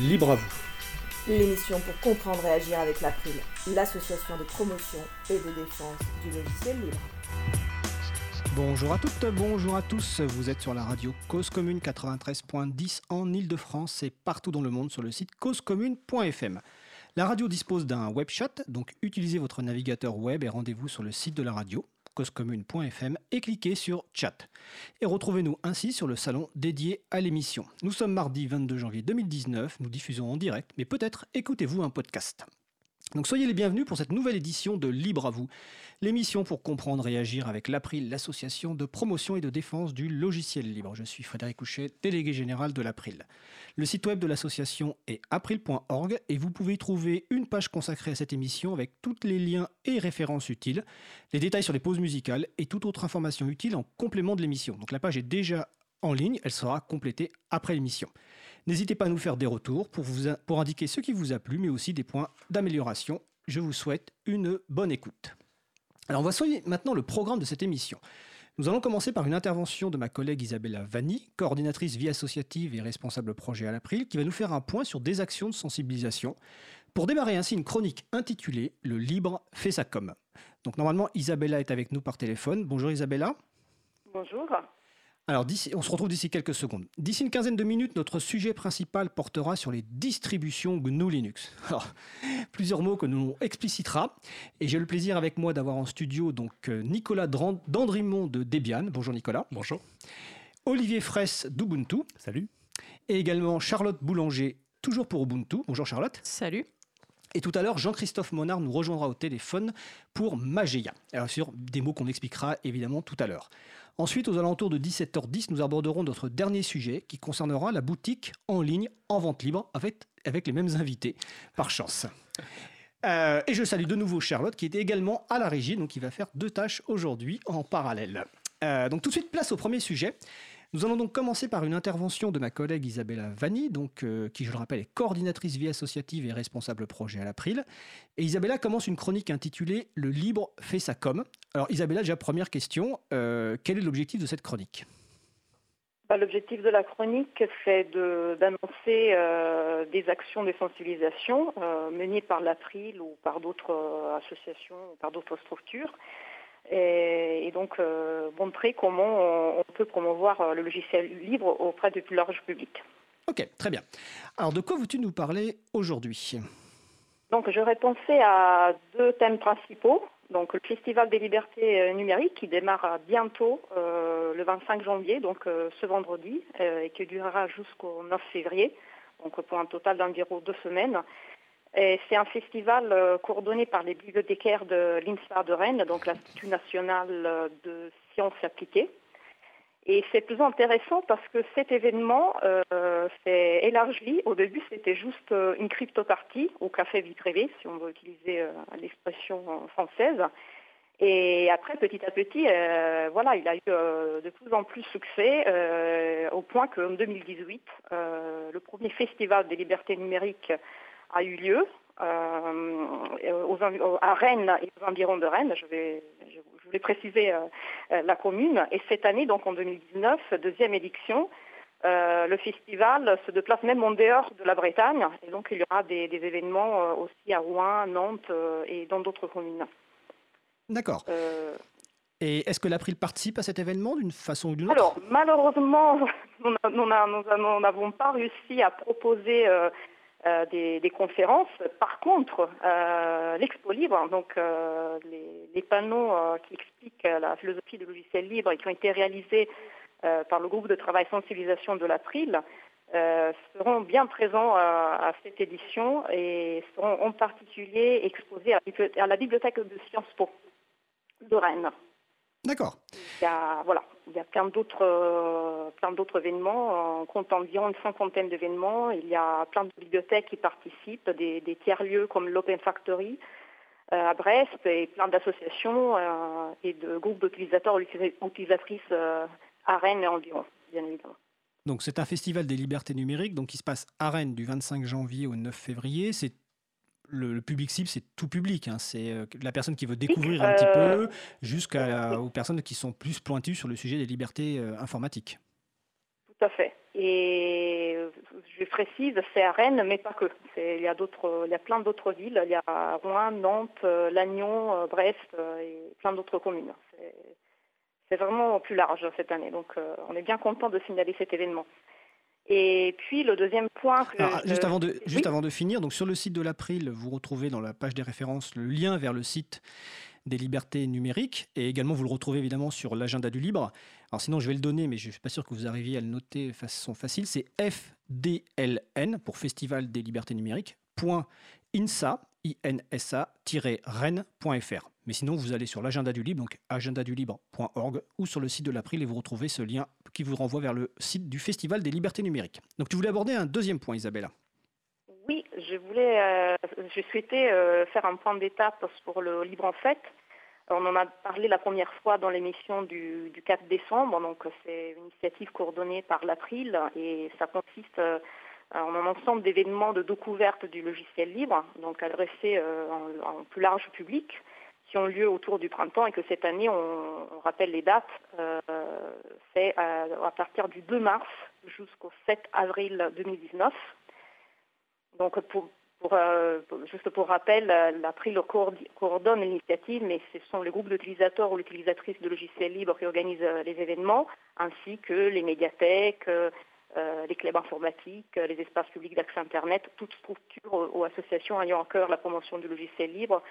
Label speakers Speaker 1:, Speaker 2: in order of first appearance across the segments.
Speaker 1: Libre à vous.
Speaker 2: L'émission pour comprendre et agir avec l'April, l'association de promotion et de défense du logiciel libre.
Speaker 3: Bonjour à toutes, bonjour à tous. Vous êtes sur la radio Cause Commune 93.10 en Ile-de-France et partout dans le monde sur le site causecommune.fm. La radio dispose d'un web chat, donc utilisez votre navigateur web et rendez-vous sur le site de la radio et cliquez sur chat. Et retrouvez-nous ainsi sur le salon dédié à l'émission. Nous sommes mardi 22 janvier 2019, nous diffusons en direct, mais peut-être écoutez-vous un podcast. Donc soyez les bienvenus pour cette nouvelle édition de Libre à vous, l'émission pour comprendre et agir avec l'April, l'association de promotion et de défense du logiciel libre. Je suis Frédéric Couchet, délégué général de l'April. Le site web de l'association est april.org et vous pouvez y trouver une page consacrée à cette émission avec tous les liens et références utiles, les détails sur les pauses musicales et toute autre information utile en complément de l'émission. Donc la page est déjà en ligne, elle sera complétée après l'émission. N'hésitez pas à nous faire des retours pour, indiquer ce qui vous a plu, mais aussi des points d'amélioration. Je vous souhaite une bonne écoute. Alors, voici maintenant le programme de cette émission. Nous allons commencer par une intervention de ma collègue Isabella Vanni, coordinatrice vie associative et responsable projet à l'April, qui va nous faire un point sur des actions de sensibilisation pour démarrer ainsi une chronique intitulée Le libre fait sa com. Donc normalement Isabella est avec nous par téléphone. Bonjour Isabella.
Speaker 4: Bonjour.
Speaker 3: Alors, on se retrouve d'ici quelques secondes. D'ici une quinzaine de minutes, notre sujet principal portera sur les distributions GNU Linux. plusieurs mots que nous explicitera. Et j'ai le plaisir avec moi d'avoir en studio donc euh, Nicolas Dandrimont de Debian. Bonjour Nicolas.
Speaker 5: Bonjour.
Speaker 3: Olivier Fraisse d'Ubuntu.
Speaker 5: Salut.
Speaker 3: Et également Charlotte Boulanger, toujours pour Ubuntu. Bonjour Charlotte.
Speaker 6: Salut.
Speaker 3: Et tout à l'heure, Jean-Christophe Monard nous rejoindra au téléphone pour Mageia. Alors sur des mots qu'on expliquera évidemment tout à l'heure. Ensuite, aux alentours de 17h10, nous aborderons notre dernier sujet qui concernera la boutique en ligne en vente libre avec, les mêmes invités, par chance. Euh, et je salue de nouveau Charlotte qui était également à la régie, donc qui va faire deux tâches aujourd'hui en parallèle. Euh, donc tout de suite, place au premier sujet. Nous allons donc commencer par une intervention de ma collègue Isabella Vanni, donc, euh, qui, je le rappelle, est coordinatrice vie associative et responsable projet à l'April. Et Isabella commence une chronique intitulée Le libre fait sa com. Alors Isabella, déjà première question, euh, quel est l'objectif de cette chronique?
Speaker 4: Bah, L'objectif de la chronique, c'est d'annoncer euh, des actions de sensibilisation menées par l'April ou par d'autres associations ou par d'autres structures et, donc euh, montrer comment on, peut promouvoir euh, le logiciel libre auprès du plus large public.
Speaker 3: Ok, très bien. Alors de quoi veux-tu nous parler aujourd'hui?
Speaker 4: Donc j'aurais pensé à deux thèmes principaux. Donc le Festival des libertés euh, numériques qui démarre bientôt le 25 janvier, donc ce vendredi, et qui durera jusqu'au 9 février, donc pour un total d'environ deux semaines. C'est un festival euh, coordonné par les bibliothécaires de l'INSPAR de Rennes, donc l'Institut national euh, de sciences appliquées. Et c'est plus intéressant parce que cet événement euh, s'est élargi. Au début, c'était juste une crypto-partie au café Vitrévé, si on veut utiliser l'expression française. Et après, petit à petit, voilà, il a eu de plus en plus succès, au point qu'en 2018, le premier festival des libertés numériques a eu lieu euh, à Rennes et aux environs de Rennes. Je, vais, je, voulais préciser euh, euh, la commune. Et cette année, donc en 2019, deuxième édition, le festival se déplace même en dehors de la Bretagne. Et donc il y aura des, événements aussi à Rouen, Nantes et dans d'autres communes.
Speaker 3: D'accord. Et est-ce que l'April participe à cet événement d'une façon ou d'une autre?
Speaker 4: Alors, malheureusement, nous n'avons pas réussi à proposer euh, des, conférences. Par contre, euh, l'Expo Libre, donc euh, les, panneaux qui expliquent la philosophie du logiciel libre et qui ont été réalisés par le groupe de travail sensibilisation de l'April, seront bien présents à, cette édition et seront en particulier exposés à, la bibliothèque de Sciences Po de Rennes.
Speaker 3: D'accord.
Speaker 4: Il y a, voilà, il y a plein d'autres, euh, plein d'autres événements. On compte environ une cinquantaine d'événements. Il y a plein de bibliothèques qui participent, des, tiers-lieux comme l'Open Factory euh, à Brest et plein d'associations euh, et de groupes d'utilisateurs ou utilisatrices à Rennes et environ, bien évidemment.
Speaker 3: Donc c'est un festival des libertés numériques donc qui se passe à Rennes du 25 janvier au 9 février. C'est le, public cible, c'est tout public. Hein. C'est euh, la personne qui veut découvrir un petit euh, peu jusqu'aux personnes qui sont plus pointues sur le sujet des libertés euh, informatiques.
Speaker 4: Tout à fait. Et je précise, c'est à Rennes, mais pas que. Il y a d'autres, il y a plein d'autres villes. Il y a Rouen, Nantes, Lannion, Brest et plein d'autres communes. C'est vraiment plus large cette année. Donc, on est bien content de signaler cet événement. Et puis le deuxième point.
Speaker 3: juste, avant de, juste avant de finir, donc sur le site de l'April, vous retrouvez dans la page des références le lien vers le site des libertés numériques et également vous le retrouvez évidemment sur l'agenda du libre. Alors sinon je vais le donner mais je ne suis pas sûr que vous arriviez à le noter de façon facile. C'est FDLN pour Festival des libertés numériques. .insa, insa-rennes.fr. Mais sinon, vous allez sur l'agenda du libre, donc agendadulibre.org, ou sur le site de l'April et vous retrouvez ce lien qui vous renvoie vers le site du Festival des libertés numériques. Donc tu voulais aborder un deuxième point, Isabella.
Speaker 4: Oui, je voulais, euh, je souhaitais euh, faire un point d'étape pour le Libre en Fête. On en a parlé la première fois dans l'émission du, 4 décembre, donc c'est une initiative coordonnée par l'April et ça consiste euh, en un ensemble d'événements de découverte du logiciel libre, donc adressés en, plus large public qui ont lieu autour du printemps et que cette année, on, rappelle les dates, euh, c'est à, partir du 2 mars jusqu'au 7 avril 2019. Donc euh, juste pour rappel, l'April coordonne l'initiative, mais ce sont les groupes d'utilisateurs ou l'utilisatrice de logiciels libres qui organisent euh, les événements, ainsi que les médiathèques, les clubs informatiques, les espaces publics d'accès Internet, toutes structures ou associations ayant à cœur la promotion du logiciel libre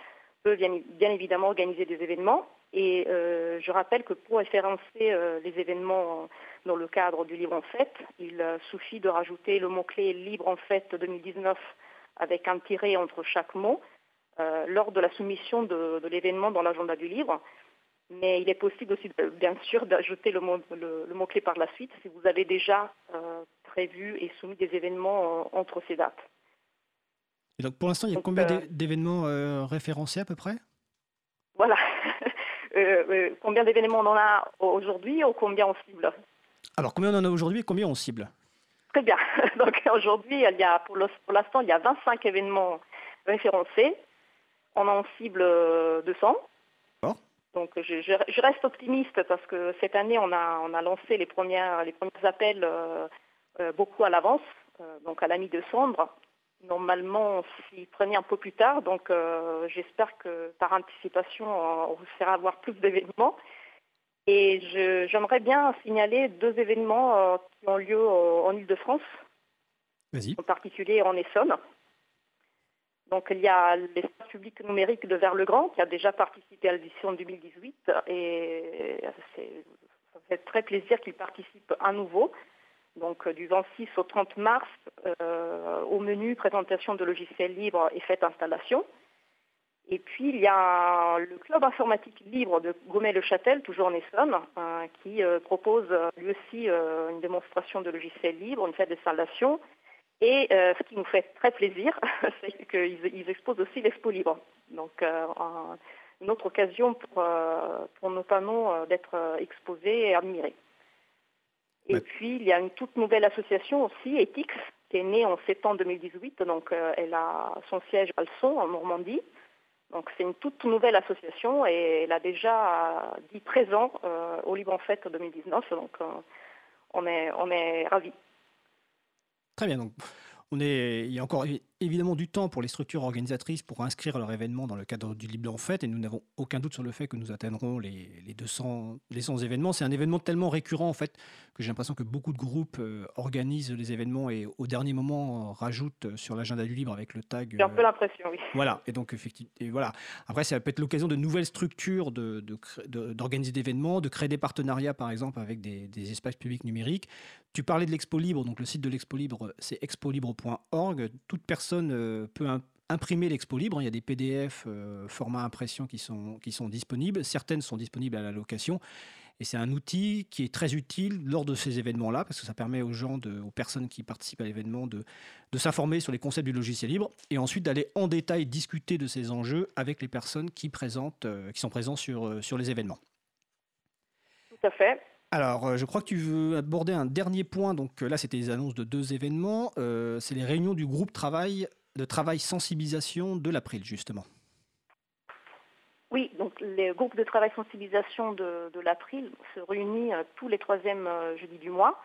Speaker 4: peut bien, évidemment organiser des événements. Et euh, je rappelle que pour référencer euh, les événements dans le cadre du Libre en Fête, il euh, suffit de rajouter le mot-clé Libre en Fête 2019 avec un tiré entre chaque mot lors de la soumission de, l'événement dans l'agenda du livre. Mais il est possible aussi, bien sûr, d'ajouter le, mot, clé par la suite si vous avez déjà prévu et soumis des événements entre ces dates
Speaker 3: donc pour l'instant, il y a combien euh, d'événements euh, référencés à peu près?
Speaker 4: Voilà. Euh, combien d'événements on en a aujourd'hui ou combien on cible?
Speaker 3: Alors combien on en a aujourd'hui et combien on cible?
Speaker 4: Très bien. Donc aujourd'hui, il y a, pour l'instant, il y a 25 événements référencés. On en cible 200. Donc je, reste optimiste parce que cette année, on a, on a lancé les, premières, les premiers appels beaucoup à l'avance, donc à la mi-décembre normalement s'y prenait un peu plus tard. Donc euh, j'espère que par anticipation, on vous fera avoir plus d'événements. Et j'aimerais bien signaler deux événements euh, qui ont lieu euh, en Ile-de-France, en particulier en Essonne. Donc il y a l'espace public numérique de Vers-le-Grand qui a déjà participé à l'édition 2018 et ça fait très plaisir qu'il participe à nouveau donc euh, du 26 au 30 mars, euh, au menu présentation de logiciels libres et fête installation. Et puis il y a le club informatique libre de Gomet-le-Châtel, toujours en Essonne, euh, qui propose lui aussi une démonstration de logiciels libres, une fête d'installation. Et ce qui nous fait très plaisir, c'est qu'ils exposent aussi l'Expo Libre. Donc une autre occasion pour, pour nos panneaux d'être exposés et admirés. Et puis, il y a une toute nouvelle association aussi, Ethics, qui est née en septembre 2018. Donc, euh, elle a son siège à Alson, en Normandie. Donc, c'est une toute nouvelle association et elle a déjà dit présent euh, au Libre en Fête 2019. Donc, euh, on est, on est ravis.
Speaker 3: Très bien. Donc, on est, il y a encore évidemment du temps pour les structures organisatrices pour inscrire leur événement dans le cadre du Libre en Fête et nous n'avons aucun doute sur le fait que nous atteindrons les, les 200, les 100 événements. C'est un événement tellement récurrent en fait que j'ai l'impression que beaucoup de groupes euh, organisent les événements et au dernier moment rajoutent sur l'agenda du Libre avec le tag.
Speaker 4: J'ai un peu l'impression, oui.
Speaker 3: Voilà, et donc effectivement, et voilà. Après, ça peut être l'occasion de nouvelles structures d'organiser de, de, d'événements, de créer des partenariats par exemple avec des, des espaces publics numériques. Tu parlais de l'Expo Libre, donc le site de l'Expo Libre, c'est expolibre.org. Toute personne euh, peut imprimer l'Expo Libre. Il y a des PDF euh, format impression qui sont, qui sont disponibles. Certaines sont disponibles à la location. Et c'est un outil qui est très utile lors de ces événements-là, parce que ça permet aux gens, de, aux personnes qui participent à l'événement, de, de s'informer sur les concepts du logiciel libre et ensuite d'aller en détail discuter de ces enjeux avec les personnes qui, présentent, euh, qui sont présentes sur, sur les événements.
Speaker 4: Tout à fait.
Speaker 3: Alors, euh, je crois que tu veux aborder un dernier point. Donc euh, là, c'était les annonces de deux événements. Euh, c'est les réunions du groupe travail, de travail sensibilisation de l'April, justement.
Speaker 4: Oui, donc les groupes de travail sensibilisation de, l'April se réunissent tous les troisièmes jeudis du mois.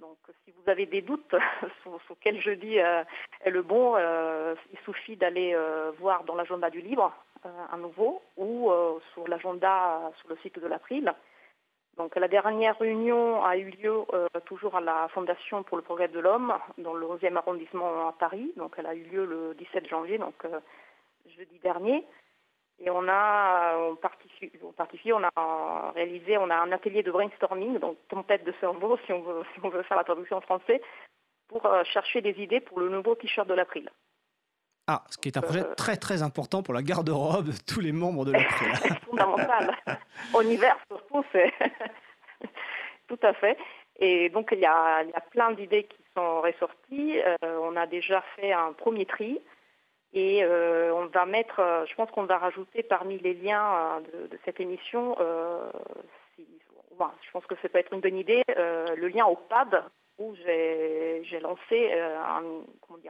Speaker 4: Donc si vous avez des doutes sur, quel jeudi est le bon, il suffit d'aller voir dans l'agenda du livre à nouveau ou sur l'agenda sur le site de l'April. Donc la dernière réunion a eu lieu toujours à la Fondation pour le progrès de l'homme dans le 11e arrondissement à Paris. Donc elle a eu lieu le 17 janvier, donc jeudi dernier. Et on a participé, on a réalisé, on a un atelier de brainstorming, donc tempête de cerveau, si on veut, si on veut faire la traduction en français, pour euh, chercher des idées pour le nouveau t-shirt de l'April.
Speaker 3: Ah, ce qui est un projet euh, très très important pour la garde-robe de tous les membres de l'April.
Speaker 4: c'est fondamental. en hiver surtout, c'est tout à fait. Et donc il y a, il y a plein d'idées qui sont ressorties. Euh, on a déjà fait un premier tri. Et euh, on va mettre, je pense qu'on va rajouter parmi les liens de, cette émission, je pense que ça peut être une bonne idée, le lien au PAD où j'ai lancé un,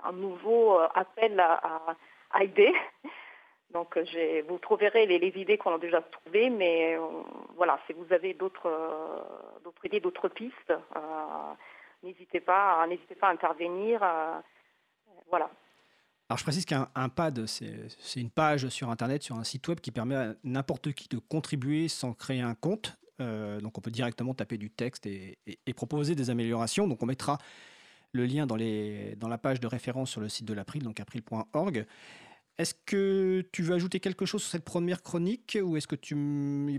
Speaker 4: un, nouveau appel à, idées. Donc vous trouverez les, les idées qu'on a déjà trouvées, mais voilà, si vous avez d'autres idées, d'autres pistes, n'hésitez pas, n'hésitez pas à intervenir. voilà.
Speaker 3: Alors je précise qu'un pad, c'est une page sur Internet, sur un site web qui permet à n'importe qui de contribuer sans créer un compte. Euh, donc on peut directement taper du texte et, proposer des améliorations. Donc on mettra le lien dans, les, dans la page de référence sur le site de l'April, donc april.org. Est-ce que tu veux ajouter quelque chose sur cette première chronique ou est-ce que tu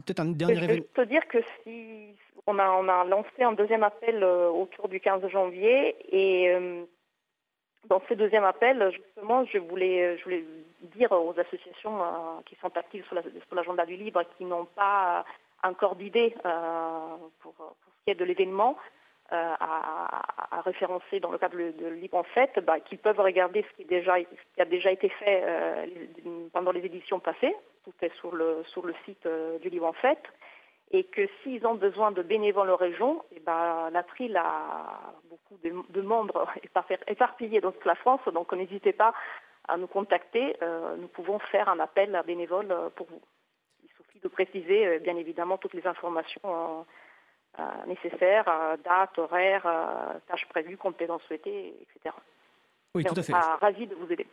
Speaker 3: peut-être un dernier
Speaker 4: Je peux te dire que si on a, on a lancé un deuxième appel euh, autour du 15 janvier et euh, dans ce deuxième appel, justement, je voulais, je voulais dire aux associations euh, qui sont actives sur l'agenda du libre, qui n'ont pas encore d'idée euh, pour, ce qui est de l'événement, euh, à, référencer dans le cadre de, Libre en fait, bah, qu'ils peuvent regarder ce qui, a déjà été fait pendant les éditions passées. Tout est sur le, site du Libre en fait et que s'ils ont besoin de bénévoles en région, eh ben, l'April a beaucoup de, membres éparpillés dans toute la France, donc n'hésitez pas à nous contacter. Euh, nous pouvons faire un appel à bénévoles pour vous. De préciser, euh, bien évidemment, toutes les informations euh, nécessaires, date, horaire, tâches prévues, compétences souhaitées, etc.
Speaker 3: Oui, tout à fait.
Speaker 4: ravi de vous aider.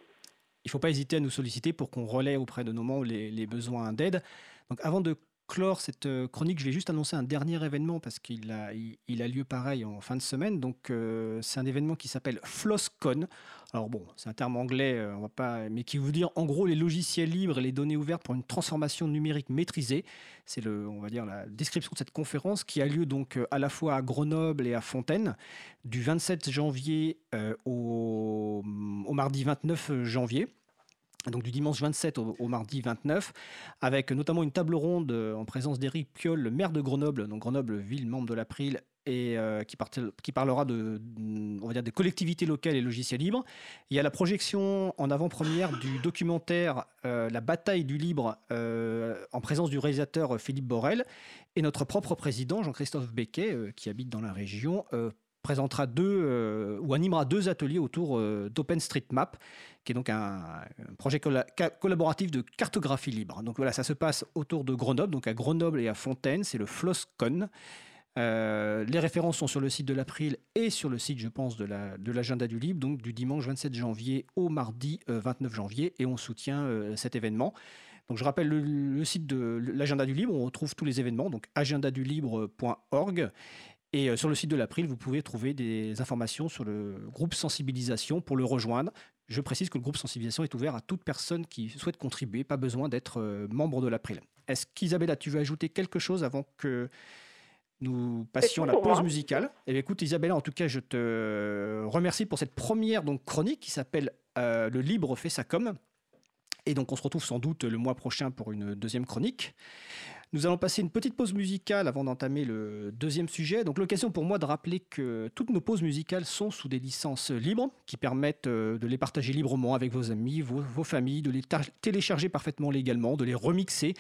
Speaker 3: Il ne faut pas hésiter à nous solliciter pour qu'on relaie auprès de nos membres les, les besoins d'aide. Donc, avant de clore cette euh, chronique, je vais juste annoncer un dernier événement parce qu'il a, lieu pareil en fin de semaine. Euh, c'est un événement qui s'appelle FlossCon. Alors bon, c'est un terme anglais, euh, on va pas, mais qui veut dire en gros les logiciels libres et les données ouvertes pour une transformation numérique maîtrisée. C'est le, on va dire la description de cette conférence qui a lieu donc à la fois à Grenoble et à Fontaine du 27 janvier au mardi 29 janvier donc du dimanche 27 au, mardi 29, avec notamment une table ronde euh, en présence d'Éric Piolle, le maire de Grenoble, donc Grenoble, ville membre de l'April, et euh, qui, parlera de, on va dire, des collectivités locales et logiciels libres. Il y a la projection en avant-première du documentaire euh, La bataille du libre en présence du réalisateur Philippe Borel et notre propre président Jean-Christophe Becquet, qui habite dans la région, présentera deux euh, ou animera deux ateliers autour euh, d'OpenStreetMap, qui est donc un, projet collaboratif de cartographie libre. Donc voilà, ça se passe autour de Grenoble, donc à Grenoble et à Fontaine, c'est le FlossCon. Euh, les références sont sur le site de l'April et sur le site, je pense, de l'agenda du libre, donc du dimanche 27 janvier au mardi 29 janvier, et on soutient cet événement. Donc je rappelle le, site de l'agenda du libre, on retrouve tous les événements, donc agendadulibre.org. Et euh, sur le site de l'April, vous pouvez trouver des informations sur le groupe sensibilisation pour le rejoindre. Je précise que le groupe sensibilisation est ouvert à toute personne qui souhaite contribuer, pas besoin d'être euh, membre de l'April. Est-ce qu'Isabella, tu veux ajouter quelque chose avant que nous passions à la pause musicale? Eh bien, écoute, Isabella, en tout cas, je te remercie pour cette première donc, chronique qui s'appelle euh, Le libre fait sa com. Et donc, on se retrouve sans doute le mois prochain pour une deuxième chronique. Nous allons passer une petite pause musicale avant d'entamer le deuxième sujet. Donc l'occasion pour moi de rappeler que toutes nos pauses musicales sont sous des licences libres qui permettent euh, de les partager librement avec vos amis, vos, familles, de les télécharger parfaitement légalement, de les remixer,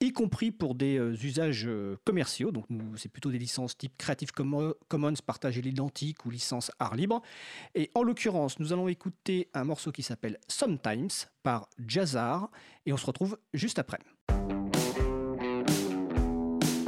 Speaker 3: y compris pour des euh, usages euh, commerciaux. Donc c'est plutôt des licences type Creative Commons, partagé l'identique ou licence art libre. Et en l'occurrence, nous allons écouter un morceau qui s'appelle Sometimes par Jazzar et on se retrouve juste après.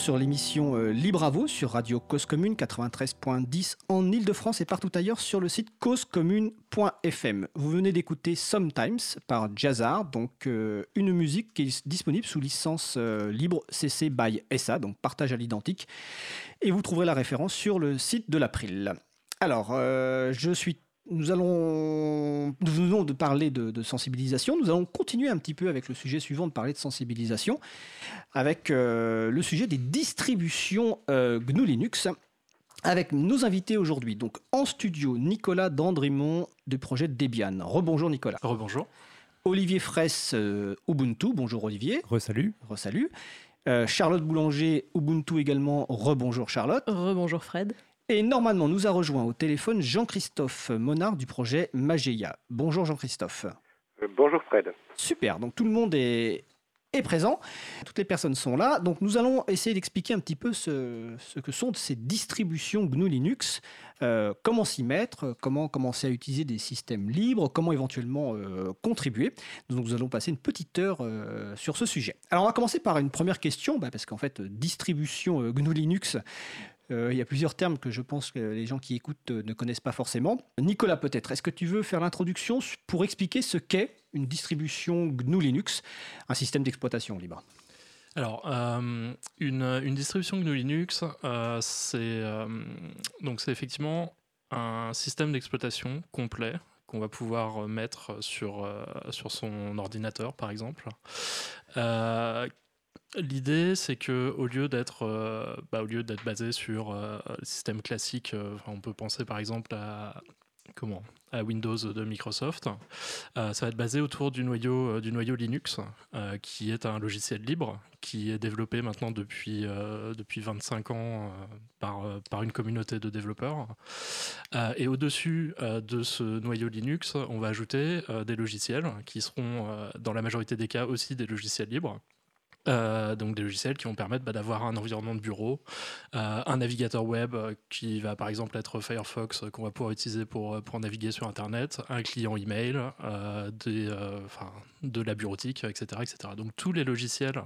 Speaker 3: sur l'émission euh, Libre à vous sur Radio Cause Commune 93.10 en Ile-de-France et partout ailleurs sur le site causecommune.fm. Vous venez d'écouter Sometimes par Jazzar, donc euh, une musique qui est disponible sous licence euh, libre CC by SA, donc partage à l'identique. Et vous trouverez la référence sur le site de l'April. Alors, je suis nous allons, nous venons de parler de, sensibilisation. Nous allons continuer un petit peu avec le sujet suivant de parler de sensibilisation, avec euh, le sujet des distributions euh, GNU Linux, avec nos invités aujourd'hui. Donc en studio, Nicolas Dandrimont du projet Debian. Rebonjour Nicolas.
Speaker 1: Rebonjour.
Speaker 3: Olivier Fraisse, euh, Ubuntu. Bonjour Olivier.
Speaker 1: Resalut.
Speaker 3: Resalut. Charlotte Boulanger, Ubuntu également. Rebonjour Charlotte.
Speaker 5: Rebonjour Fred.
Speaker 3: Et normalement, nous a rejoint au téléphone Jean-Christophe Monard du projet Mageia. Bonjour Jean-Christophe.
Speaker 6: Euh, bonjour Fred.
Speaker 3: Super, donc tout le monde est, est présent, toutes les personnes sont là. Donc nous allons essayer d'expliquer un petit peu ce, ce, que sont ces distributions GNU Linux, euh, comment s'y mettre, comment commencer à utiliser des systèmes libres, comment éventuellement euh, contribuer. Donc nous allons passer une petite heure sur ce sujet. Alors on va commencer par une première question, bah, parce qu'en fait distribution GNU Linux, il y a plusieurs termes que je pense que les gens qui écoutent euh, ne connaissent pas forcément. Nicolas, peut-être, est-ce que tu veux faire l'introduction pour expliquer ce qu'est une distribution GNU Linux, un système d'exploitation libre?
Speaker 1: Alors, euh, une, distribution GNU Linux, c'est effectivement un système d'exploitation complet qu'on va pouvoir mettre sur, sur son ordinateur, par exemple, L'idée, c'est que au lieu d'être euh, bah, au basé sur euh, le système classique, euh, on peut penser par exemple à Windows de Microsoft, ça va être basé autour du noyau Linux, qui est un logiciel libre qui est développé maintenant depuis depuis 25 ans par par une communauté de développeurs. et au-dessus de ce noyau Linux, on va ajouter des logiciels qui seront dans la majorité des cas aussi des logiciels libres euh, donc des logiciels qui vont permettre bah, d'avoir un environnement de bureau, euh, un navigateur web euh, qui va par exemple être Firefox qu'on va pouvoir utiliser pour, naviguer sur Internet, un client email, de la bureautique, etc., etc. Donc tous les logiciels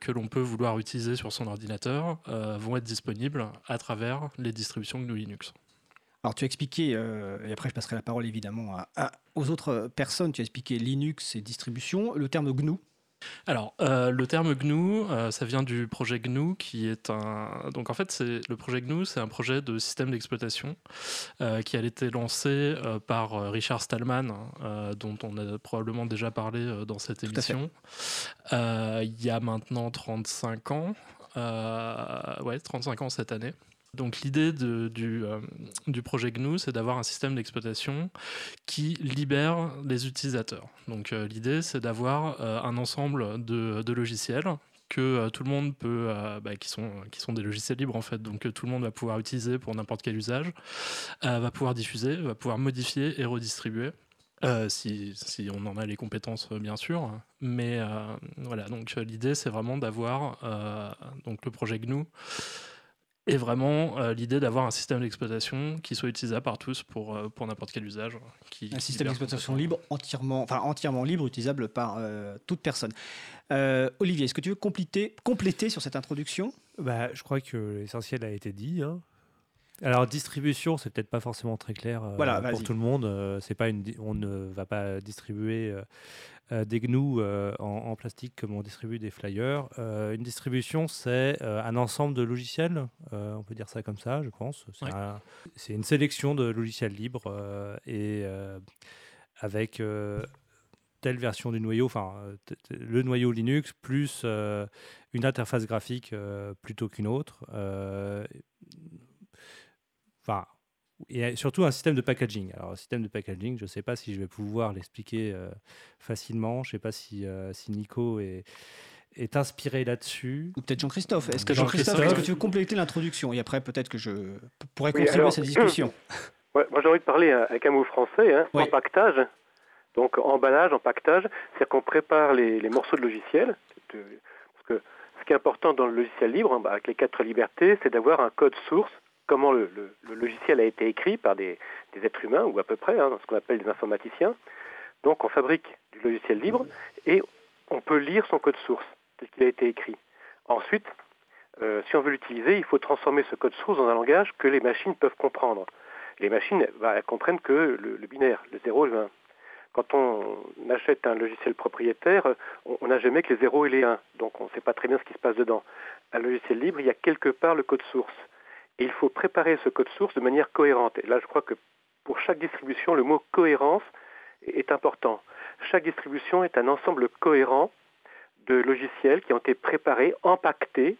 Speaker 1: que l'on peut vouloir utiliser sur son ordinateur vont être disponibles à travers les distributions GNU Linux.
Speaker 3: Alors tu as expliqué, et après je passerai la parole évidemment aux autres personnes, tu as expliqué Linux et distribution. Le terme GNU,
Speaker 1: alors, euh, le terme GNU, euh, ça vient du projet GNU, qui est un. Donc, en fait, c'est le projet GNU, c'est un projet de système d'exploitation euh, qui a été lancé par Richard Stallman, dont on a probablement déjà parlé dans cette émission, il y a maintenant 35 ans. ouais, 35 ans cette année. Donc l'idée du, euh, du, projet GNU, c'est d'avoir un système d'exploitation qui libère les utilisateurs. Donc euh, l'idée, c'est d'avoir euh, un ensemble de, logiciels que tout le monde peut, bah, qui, sont, des logiciels libres en fait, donc que tout le monde va pouvoir utiliser pour n'importe quel usage, va pouvoir diffuser, va pouvoir modifier et redistribuer. si, on en a les compétences, bien sûr. Mais voilà, donc l'idée, c'est vraiment d'avoir le projet GNU et vraiment euh, l'idée d'avoir un système d'exploitation qui soit utilisable par tous pour, euh, pour n'importe quel usage. Qui,
Speaker 3: un système d'exploitation libre, entièrement, enfin, entièrement libre, utilisable par euh, toute personne. Olivier, est-ce que tu veux compléter, compléter sur cette introduction?
Speaker 7: Bah, Je crois que l'essentiel a été dit. Hein. Alors distribution, c'est peut-être pas forcément très clair pour tout le monde. c'est pas une, on ne va pas distribuer euh, des GNU euh, en, plastique comme on distribue des flyers. Euh, une distribution, c'est un ensemble de logiciels, on peut dire ça comme ça, je pense. C'est une sélection de logiciels libres et avec telle version du noyau, enfin le noyau Linux plus une interface graphique plutôt qu'une autre. Enfin, et surtout un système de packaging. Alors, un système de packaging, je ne sais pas si je vais pouvoir l'expliquer euh, facilement. Je ne sais pas si, euh, si Nico est, est inspiré là-dessus.
Speaker 3: Ou peut-être Jean-Christophe. Est-ce que Jean-Christophe, est-ce que tu veux compléter l'introduction? Et après, peut-être que je pourrais contribuer à cette discussion.
Speaker 6: moi, j'ai envie de parler avec un mot français, hein, empaquetage. Donc, emballage, empaquetage, c'est qu'on prépare les, les, morceaux de logiciel. parce que ce qui est important dans le logiciel libre, bah, avec les quatre libertés, c'est d'avoir un code source comment le, logiciel a été écrit par des, êtres humains, ou à peu près, hein, ce qu'on appelle des informaticiens. Donc on fabrique du logiciel libre et on peut lire son code source tel qu'il a été écrit. Ensuite, si on veut l'utiliser, il faut transformer ce code source dans un langage que les machines peuvent comprendre. les machines bah, elles comprennent que le, binaire, le 0 et le 1. Quand on achète un logiciel propriétaire, on n'a jamais que les 0 et les 1, donc on ne sait pas très bien ce qui se passe dedans. Un logiciel libre, il y a quelque part le code source. Et il faut préparer ce code source de manière cohérente. Et là, je crois que pour chaque distribution, le mot cohérence est important. Chaque distribution est un ensemble cohérent de logiciels qui ont été préparés, empaquetés,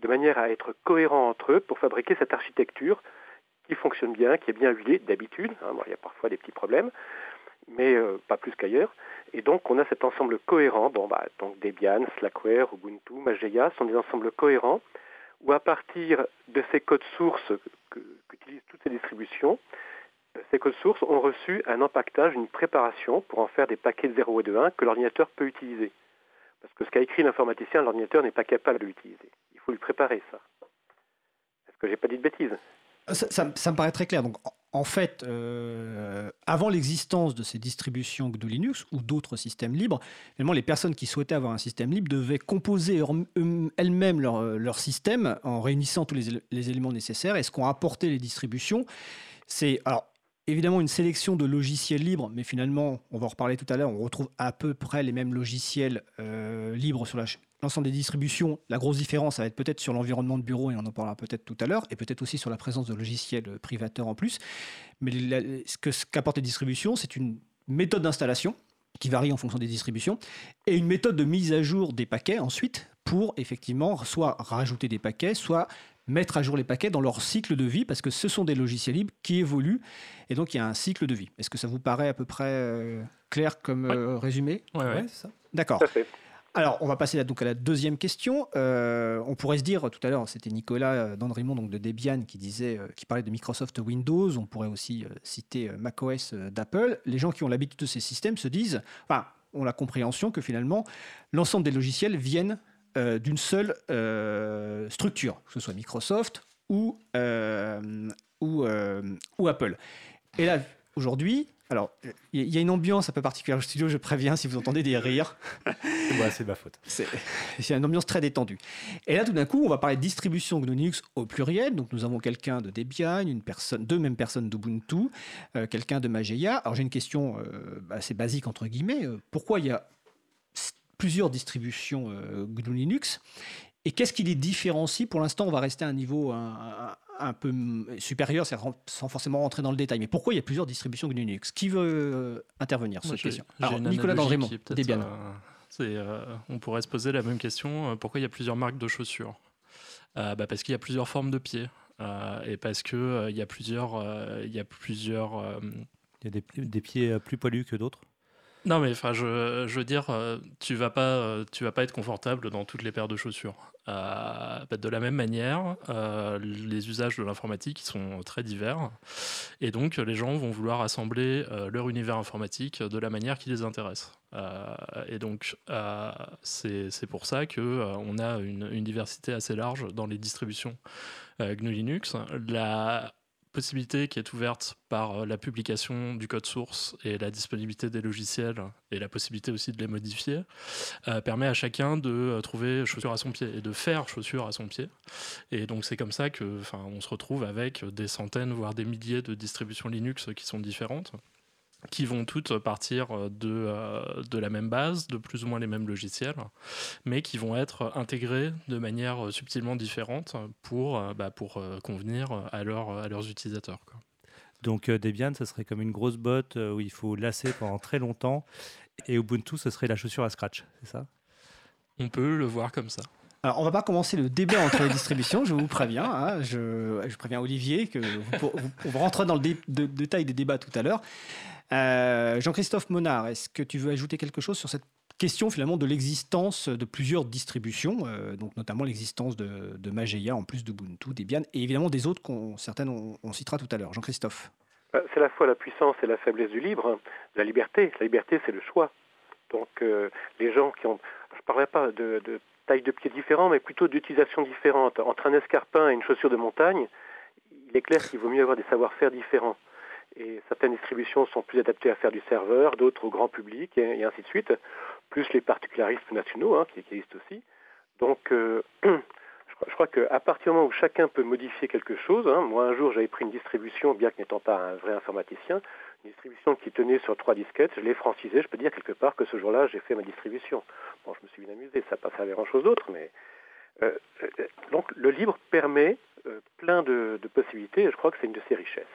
Speaker 6: de manière à être cohérents entre eux pour fabriquer cette architecture qui fonctionne bien, qui est bien huilée d'habitude. Hein, il y a parfois des petits problèmes, mais euh, pas plus qu'ailleurs. Et donc on a cet ensemble cohérent. Bah, donc Debian, Slackware, Ubuntu, Mageia sont des ensembles cohérents où à partir de ces codes sources qu'utilisent toutes ces distributions, ces codes sources ont reçu un empaquetage, une préparation pour en faire des paquets de 0 et de 1 que l'ordinateur peut utiliser. Parce que ce qu'a écrit l'informaticien, l'ordinateur n'est pas capable de l'utiliser. Il faut lui préparer ça. Est-ce que j'ai pas dit de bêtises?
Speaker 3: Ça, me paraît très clair. Donc, en fait, euh, avant l'existence de ces distributions GNU Linux ou d'autres systèmes libres, les personnes qui souhaitaient avoir un système libre devaient composer elles-mêmes leur, système en réunissant tous les, éléments nécessaires. Et ce qu'ont apporté les distributions, c'est évidemment une sélection de logiciels libres, mais finalement, on va en reparler tout à l'heure, on retrouve à peu près les mêmes logiciels euh, libres sur l'ensemble des distributions. La grosse différence, ça va être peut-être sur l'environnement de bureau, et on en parlera peut-être tout à l'heure, et peut-être aussi sur la présence de logiciels euh, privateurs en plus. Mais ce qu'apportent les distributions, c'est une méthode d'installation qui varie en fonction des distributions, et une méthode de mise à jour des paquets ensuite pour effectivement soit rajouter des paquets, soit mettre à jour les paquets dans leur cycle de vie, parce que ce sont des logiciels libres qui évoluent, et donc il y a un cycle de vie. Est-ce que ça vous paraît à peu près euh, clair comme euh, résumé?
Speaker 1: Oui, ouais, c'est ça.
Speaker 3: D'accord. Alors, on va passer donc à la deuxième question. Euh, on pourrait se dire, tout à l'heure, c'était Nicolas Dandrimont donc de Debian qui disait, qui parlait de Microsoft Windows. On pourrait aussi citer macOS d'Apple. Les gens qui ont l'habitude de ces systèmes se disent, enfin, ont la compréhension que finalement, l'ensemble des logiciels viennent euh, d'une seule euh, structure, que ce soit Microsoft ou, euh, ou, ou, Apple. Et là, aujourd'hui, alors, il y a une ambiance un peu particulière au studio, je préviens si vous entendez des rires.
Speaker 7: c'est ma faute.
Speaker 3: C'est une ambiance très détendue. Et là, tout d'un coup, on va parler de distribution GNU Linux au pluriel. Donc, nous avons quelqu'un de Debian, une personne, deux mêmes personnes d'Ubuntu, quelqu'un de Mageia. Alors, j'ai une question assez basique, entre guillemets. pourquoi il y a plusieurs distributions euh, GNU Linux. Et qu'est-ce qui les différencie? Pour l'instant, on va rester à un niveau un, peu supérieur, sans forcément rentrer dans le détail. Mais pourquoi il y a plusieurs distributions GNU Linux? Qui veut euh, intervenir sur cette question?
Speaker 1: Alors, Nicolas Dandrémont, Debian. Euh, on pourrait se poser la même question pourquoi il y a plusieurs marques de chaussures? Bah Parce qu'il y a plusieurs formes de pieds. et parce qu'il il y a plusieurs. Il y a plusieurs.
Speaker 7: Il y a des, des pieds plus poilus que d'autres
Speaker 1: non, mais enfin, je, je, veux dire, euh, tu vas pas, euh, tu vas pas être confortable dans toutes les paires de chaussures. Euh, bah, de la même manière, les usages de l'informatique sont très divers, et donc les gens vont vouloir assembler leur univers informatique de la manière qui les intéresse. et donc, c'est pour ça que on a une, diversité assez large dans les distributions GNU Linux. Possibilité qui est ouverte par euh, la publication du code source et la disponibilité des logiciels et la possibilité aussi de les modifier euh, permet à chacun de euh, trouver chaussure à son pied et de faire chaussure à son pied. Et donc c'est comme ça que, on se retrouve avec des centaines voire des milliers de distributions Linux qui sont différentes qui vont toutes partir de, euh, de la même base, de plus ou moins les mêmes logiciels, mais qui vont être intégrés de manière subtilement différente pour, euh, bah, pour euh, convenir à, à leurs utilisateurs.
Speaker 7: Donc Debian, ce serait comme une grosse botte où il faut lasser pendant très longtemps, et Ubuntu, ce serait la chaussure à scratch, c'est ça?
Speaker 1: On peut le voir comme ça.
Speaker 3: Alors, on va pas commencer le débat entre les distributions, je vous préviens. Hein, je, je, préviens Olivier que vous, on rentrera dans le détail des débats tout à l'heure. Euh, Jean-Christophe Monard, est-ce que tu veux ajouter quelque chose sur cette question finalement de l'existence de plusieurs distributions, euh, donc notamment l'existence de, Mageia en plus d'Ubuntu, Debian et évidemment des autres qu'on certaines on, citera tout à l'heure. Jean-Christophe.
Speaker 6: Euh, c'est la fois la puissance et la faiblesse du libre, la liberté. La liberté, c'est le choix. Donc les gens qui ont, je ne parlerai pas de, taille de pieds différents, mais plutôt d'utilisation différente. Entre un escarpin et une chaussure de montagne, il est clair qu'il vaut mieux avoir des savoir-faire différents et certaines distributions sont plus adaptées à faire du serveur, d'autres au grand public, et, ainsi de suite, plus les particularismes nationaux hein, qui, existent aussi. Donc, euh, je crois qu'à partir du moment où chacun peut modifier quelque chose, hein, moi un jour j'avais pris une distribution, bien que n'étant pas un vrai informaticien, une distribution qui tenait sur trois disquettes, je l'ai francisée, je peux dire quelque part que ce jour-là j'ai fait ma distribution. Bon, je me suis bien amusé, ça n'a pas servi à grand-chose d'autre, mais... Euh, euh, donc le libre permet plein de, possibilités et je crois que c'est une de ses richesses.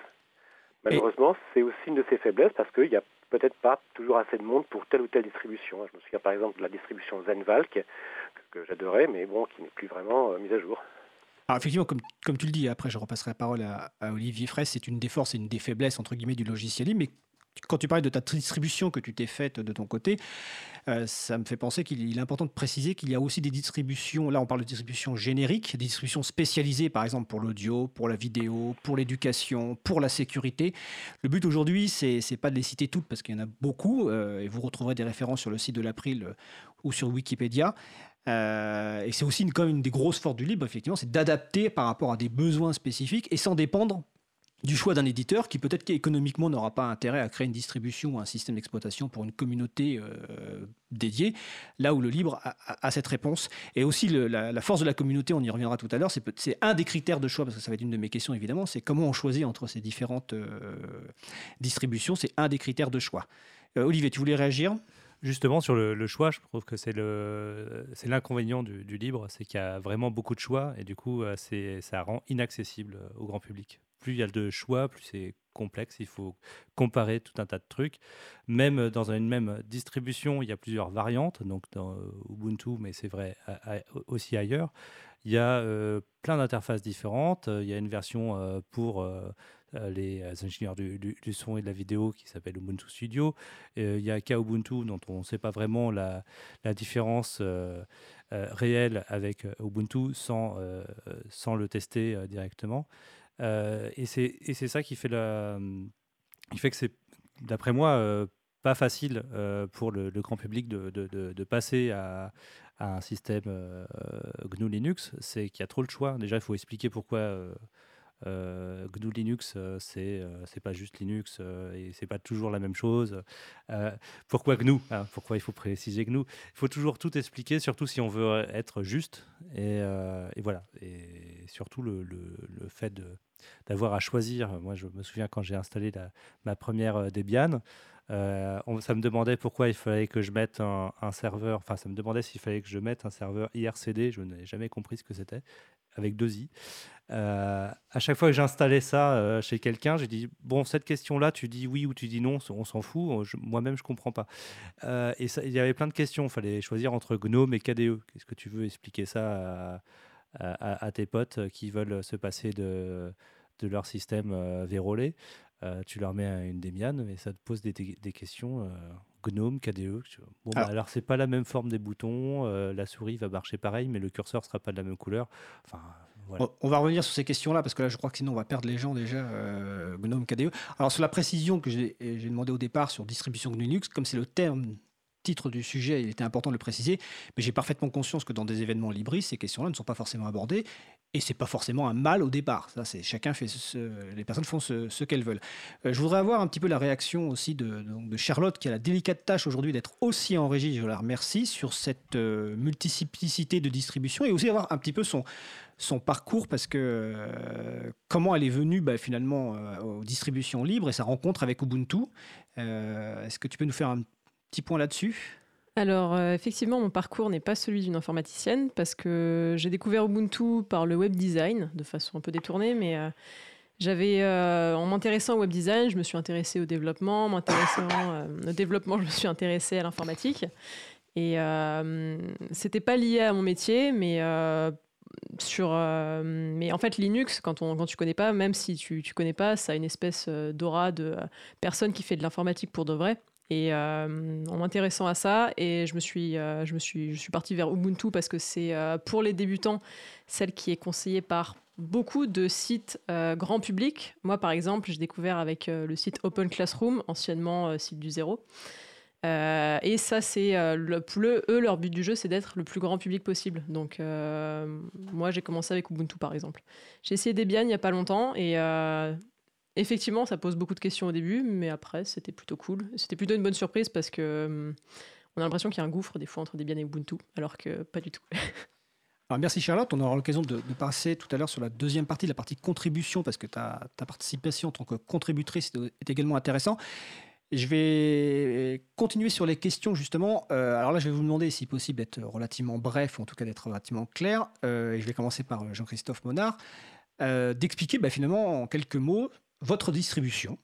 Speaker 6: Malheureusement, c'est aussi une de ses faiblesses parce qu'il n'y a peut-être pas toujours assez de monde pour telle ou telle distribution. Je me souviens par exemple de la distribution Zenvalk, que, j'adorais, mais bon, qui n'est plus vraiment mise à jour.
Speaker 3: Alors effectivement, comme, comme, tu le dis, après je repasserai la parole à, Olivier Fraisse, c'est une des forces et une des faiblesses entre guillemets du logiciel libre, mais quand tu parlais de ta distribution que tu t'es faite de ton côté, euh, ça me fait penser qu'il est important de préciser qu'il y a aussi des distributions, là on parle de distributions génériques, des distributions spécialisées par exemple pour l'audio, pour la vidéo, pour l'éducation, pour la sécurité. Le but aujourd'hui, c'est n'est pas de les citer toutes parce qu'il y en a beaucoup, euh, et vous retrouverez des références sur le site de l'April euh, ou sur Wikipédia. et c'est aussi même une des grosses forces du libre, effectivement, c'est d'adapter par rapport à des besoins spécifiques et sans dépendre du choix d'un éditeur qui peut-être qu'économiquement n'aura pas intérêt à créer une distribution ou un système d'exploitation pour une communauté euh, dédiée, là où le libre a, cette réponse. Et aussi la, force de la communauté, on y reviendra tout à l'heure, c'est un des critères de choix, parce que ça va être une de mes questions évidemment, c'est comment on choisit entre ces différentes euh, distributions, c'est un des critères de choix. Euh, Olivier, tu voulais réagir?
Speaker 7: Justement, sur le, choix, je trouve que c'est l'inconvénient du, du, libre, c'est qu'il y a vraiment beaucoup de choix et du coup, ça rend inaccessible au grand public plus il y a de choix, plus c'est complexe. Il faut comparer tout un tas de trucs. Même dans une même distribution, il y a plusieurs variantes. Donc dans Ubuntu, mais c'est vrai aussi ailleurs. Il y a euh, plein d'interfaces différentes. Il y a une version euh, pour euh, les ingénieurs du, son et de la vidéo qui s'appelle Ubuntu Studio. il y a Ubuntu dont on ne sait pas vraiment la, la différence réelle avec Ubuntu sans, sans le tester directement. Euh, et c'est ça qui fait, la, qui fait que c'est, d'après moi, euh, pas facile euh, pour le, grand public de, de, de, passer à, un système GNU Linux. C'est qu'il y a trop le choix. Déjà, il faut expliquer pourquoi GNU Linux, euh, c'est euh, c'est pas juste Linux et c'est pas toujours la même chose. pourquoi GNU hein, Pourquoi il faut préciser GNU? Il faut toujours tout expliquer, surtout si on veut être juste. Et, voilà. Et surtout le, le, fait d'avoir à choisir. Moi, je me souviens quand j'ai installé ma première Debian. ça me demandait pourquoi il fallait que je mette un serveur, enfin ça me demandait s'il fallait que je mette un serveur IRCD, je n'ai jamais compris ce que c'était avec deux i. Euh, à chaque fois que j'installais ça euh, chez quelqu'un, j'ai dit bon cette question-là, tu dis oui ou tu dis non, on s'en fout. Moi-même, je comprends pas. Euh, et il y avait plein de questions. Il fallait choisir entre GNOME et KDE. Qu'est-ce que tu veux expliquer ça à, tes potes qui veulent se passer de, de leur système vérolé? Tu leur mets une Debian et ça te pose des, des questions. GNOME, KDE. Bon, bah, alors, c'est pas la même forme des boutons, la souris va marcher pareil, mais le curseur sera pas de la même couleur. Enfin,
Speaker 3: on va revenir sur ces questions-là parce que là, je crois que sinon on va perdre les gens déjà. Euh, GNOME KDE. Alors sur la précision que j'ai demandé au départ sur distribution GNU Linux, comme c'est le terme titre du sujet, il était important de le préciser, mais j'ai parfaitement conscience que dans des événements libristes, ces questions-là ne sont pas forcément abordées, et c'est pas forcément un mal au départ. Ça, c'est chacun fait les personnes font ce, qu'elles veulent. Euh, je voudrais avoir un petit peu la réaction aussi de, Charlotte, qui a la délicate tâche aujourd'hui d'être aussi en régie. Je la remercie sur cette euh, multiplicité de distribution et aussi avoir un petit peu son son parcours parce que euh, comment elle est venue bah, finalement aux distributions libres et sa rencontre avec Ubuntu. Est-ce que tu peux nous faire un petit point là-dessus
Speaker 5: alors euh, effectivement, mon parcours n'est pas celui d'une informaticienne parce que j'ai découvert Ubuntu par le web design de façon un peu détournée, mais euh, j'avais, euh, en m'intéressant au web design, je me suis intéressée au développement, en m'intéressant au développement, je me suis intéressée à l'informatique. Et c'était pas lié à mon métier, mais sur, mais en fait, Linux, quand, on, quand tu connais pas, même si tu, tu connais pas, ça a une espèce d'aura de personne qui fait de l'informatique pour de vrai. Et euh, en m'intéressant à ça, et je me suis, euh, je me suis, je suis partie vers Ubuntu parce que c'est euh, pour les débutants celle qui est conseillée par beaucoup de sites grand public. Moi, par exemple, j'ai découvert avec le site Open Classroom, anciennement site du zéro. et ça, c'est le, eux, leur but du jeu, c'est d'être le plus grand public possible. Donc, moi, j'ai commencé avec Ubuntu, par exemple. J'ai essayé Debian il n'y a pas longtemps et Effectivement, ça pose beaucoup de questions au début, mais après, c'était plutôt cool. C'était plutôt une bonne surprise parce que hum, on a l'impression qu'il y a un gouffre des fois entre Debian et Ubuntu, alors que pas du tout.
Speaker 3: merci Charlotte, on aura l'occasion de, passer tout à l'heure sur la deuxième partie, la partie contribution, parce que ta, participation en tant que contributrice est également intéressant. Je vais continuer sur les questions justement. Euh, alors là, je vais vous demander, si possible, d'être relativement bref, ou en tout cas d'être relativement clair. Euh, et je vais commencer par euh, Jean-Christophe Monard, d'expliquer bah, finalement en quelques mots votre distribution.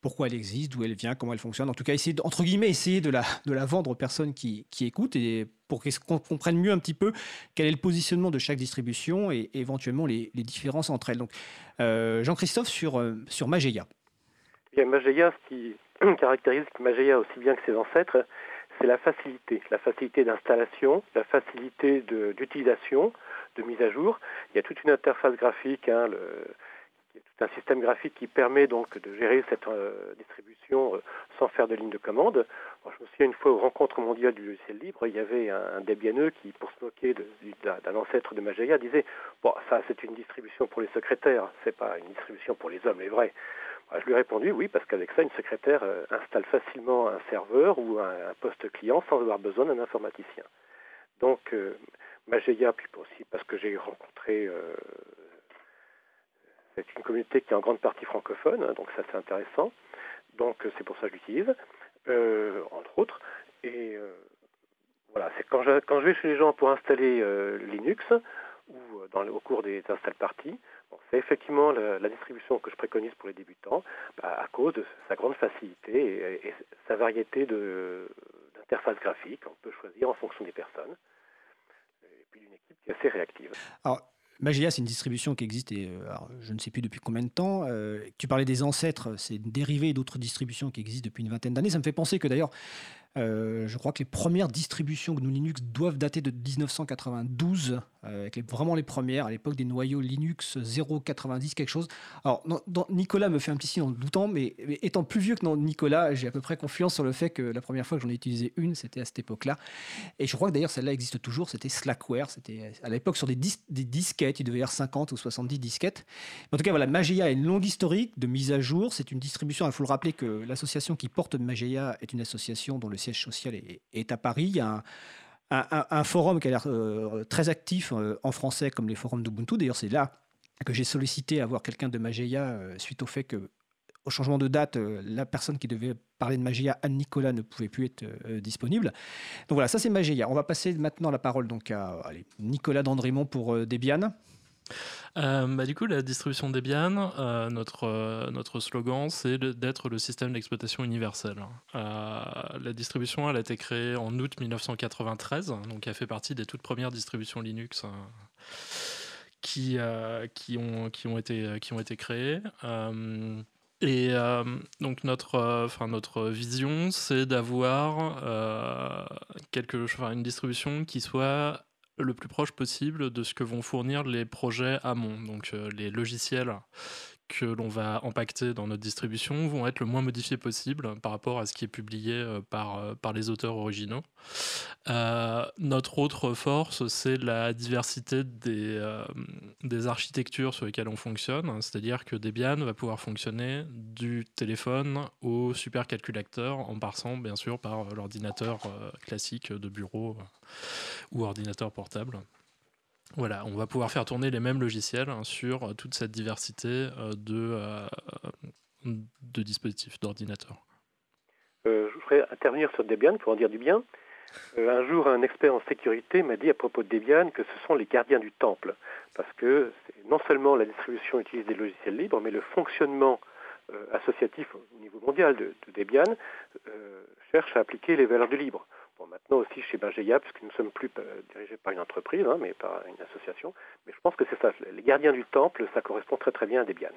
Speaker 3: pourquoi elle existe, d'où elle vient, comment elle fonctionne. En tout cas, essayer, entre guillemets, essayer de la, de vendre aux personnes qui, écoutent et pour qu'on comprenne mieux un petit peu quel est le positionnement de chaque distribution et, éventuellement les, différences entre elles. Donc, Jean-Christophe sur, sur Mageia.
Speaker 6: Et Mageia, ce qui caractérise Mageia aussi bien que ses ancêtres, c'est la facilité, la facilité d'installation, la facilité d'utilisation, de, mise à jour. Il y a toute une interface graphique, hein, tout un système graphique qui permet donc de gérer cette euh, distribution euh, sans faire de ligne de commande. je me souviens une fois aux rencontres mondiales du logiciel libre, il y avait un, un qui, pour se moquer d'un ancêtre de Mageia, disait Bon, ça c'est une distribution pour les secrétaires, c'est pas une distribution pour les hommes, les vrais. Je lui ai répondu oui, parce qu'avec ça, une secrétaire euh, installe facilement un serveur ou un, poste client sans avoir besoin d'un informaticien. Donc, Mageia, puis aussi parce que j'ai rencontré. Euh, c'est une communauté qui est en grande partie francophone, hein, donc ça c'est intéressant. Donc c'est pour ça que j'utilise, entre autres. Et voilà, c'est quand je, je vais chez les gens pour installer Linux ou dans, au cours des install parties, c'est effectivement la, distribution que je préconise pour les débutants, bah, à cause de sa grande facilité et, sa variété d'interfaces graphiques. On peut choisir en fonction des personnes, et puis d'une équipe qui est assez réactive.
Speaker 3: Magia, c'est une distribution qui existe, et, euh, je ne sais plus depuis combien de temps. Euh, tu parlais des ancêtres, c'est une dérivée d'autres distributions qui existent depuis une vingtaine d'années. Ça me fait penser que d'ailleurs, euh, je crois que les premières distributions GNU Linux doivent dater de 1992, euh, avec vraiment les premières, à l'époque des noyaux Linux 0.90 quelque chose. Alors, Nicolas me fait un petit signe en doutant, mais, étant plus vieux que Nicolas, j'ai à peu près confiance sur le fait que la première fois que j'en ai utilisé une, c'était à cette époque-là. Et je crois que d'ailleurs celle-là existe toujours, c'était Slackware, c'était à l'époque sur des, disquettes, il devait y avoir 50 ou 70 disquettes. En tout cas, voilà, Mageia a une longue historique de mise à jour, c'est une distribution, il faut le rappeler que l'association qui porte Mageia est une association dont le siège social est, à Paris. Il y a un, forum qui a l'air euh, très actif euh, en français, comme les forums d'Ubuntu. D'ailleurs, c'est là que j'ai sollicité à voir quelqu'un de Mageia euh, suite au fait que, au changement de date, la personne qui devait parler de Mageia, Anne-Nicolas, ne pouvait plus être disponible. Donc voilà, ça c'est Mageia. On va passer maintenant la parole donc à Nicolas Dandrimont pour Debian.
Speaker 1: Euh, bah, du coup, la distribution Debian, euh, notre, euh, notre slogan, c'est d'être le système d'exploitation universel. la distribution, elle a été créée en août 1993, donc elle fait partie des toutes premières distributions Linux qui, qui, ont, qui, ont été, qui ont été créées. Et donc notre, notre vision, c'est d'avoir une distribution qui soit le plus proche possible de ce que vont fournir les projets amont, donc euh, les logiciels que l'on va impacter dans notre distribution vont être le moins modifiés possible par rapport à ce qui est publié euh, par, euh, par les auteurs originaux. notre autre force, c'est la diversité des, des architectures sur lesquelles on fonctionne, c'est-à-dire que Debian va pouvoir fonctionner du téléphone au supercalculateur en passant bien sûr par l'ordinateur classique de bureau ou ordinateur portable. Voilà, on va pouvoir faire tourner les mêmes logiciels hein, sur toute cette diversité euh, de, euh, de dispositifs, d'ordinateurs.
Speaker 6: Euh, je voudrais intervenir sur Debian pour en dire du bien. un jour, un expert en sécurité m'a dit à propos de Debian que ce sont les gardiens du temple, parce que non seulement la distribution utilise des logiciels libres, mais le fonctionnement associatif au niveau mondial de Debian cherche à appliquer les valeurs du libre. Bon, maintenant aussi chez Mageia, puisque nous ne sommes plus euh, dirigés par une entreprise, hein, mais par une association. Mais je pense que c'est ça, les gardiens du temple, ça correspond très très bien à Debian.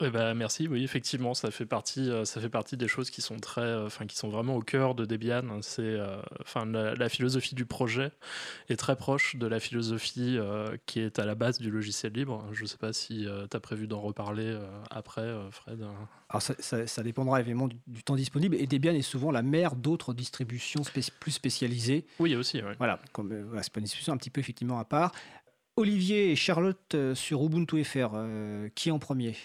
Speaker 1: Eh ben, merci, oui, effectivement, ça fait partie, euh, ça fait partie des choses qui sont très, euh, enfin, qui sont vraiment au cœur de Debian. C'est, euh, enfin, la, philosophie du projet est très proche de la philosophie qui est à la base du logiciel libre. Je ne sais pas si tu as prévu d'en reparler après, Fred.
Speaker 3: Alors, ça, dépendra évidemment du, temps disponible. Et Debian est souvent la mère d'autres distributions plus spécialisées.
Speaker 1: Oui, aussi.
Speaker 3: Voilà, comme c'est pas une distribution un petit peu effectivement à part. Olivier et Charlotte sur Ubuntu FR, qui en premier?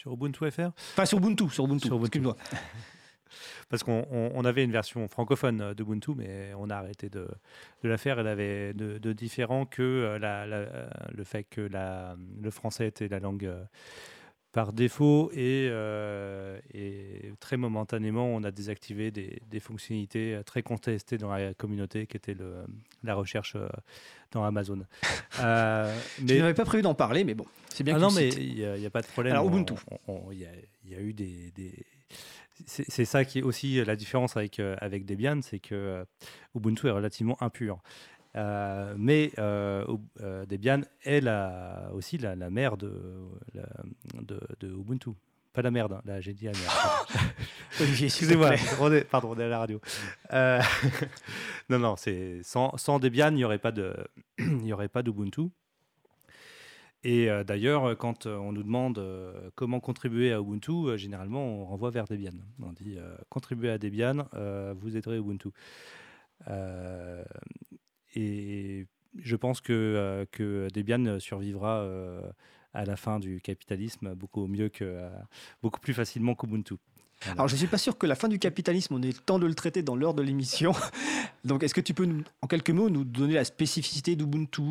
Speaker 7: Sur Ubuntu FR
Speaker 3: Enfin, sur Ubuntu, sur Ubuntu,
Speaker 7: sur Ubuntu. parce qu'on avait une version francophone d'Ubuntu, mais on a arrêté de, de la faire. Elle avait de, de différent que la, le fait que la, le français était la langue par défaut et, euh, et, très momentanément, on a désactivé des, des, fonctionnalités très contestées dans la communauté qui était le, la recherche euh, dans Amazon.
Speaker 3: euh, mais... Je n'avais pas prévu d'en parler, mais bon, c'est bien.
Speaker 7: Ah non, mais il n'y a, pas de problème.
Speaker 3: Alors Ubuntu.
Speaker 7: Il y, y, a eu des, des... c'est ça qui est aussi la différence avec, euh, avec Debian, c'est que Ubuntu est relativement impur. Euh, mais euh, euh, Debian est la, aussi la, mère de, de, de, Ubuntu. Pas la merde, hein, là j'ai dit la merde. Excusez-moi, pardon, on est à la radio. non, non, c'est sans, sans, Debian, il n'y aurait pas de, il y aurait pas d'Ubuntu. Et d'ailleurs, quand on nous demande comment contribuer à Ubuntu, généralement on renvoie vers Debian. On dit contribuer à Debian, vous aiderez Ubuntu. Et je pense que, euh, que Debian survivra euh, à la fin du capitalisme beaucoup mieux que, euh, beaucoup plus facilement qu'Ubuntu.
Speaker 3: Alors, je ne suis pas sûr que la fin du capitalisme, on ait le temps de le traiter dans l'heure de l'émission. Donc, est-ce que tu peux, en quelques mots, nous donner la spécificité d'Ubuntu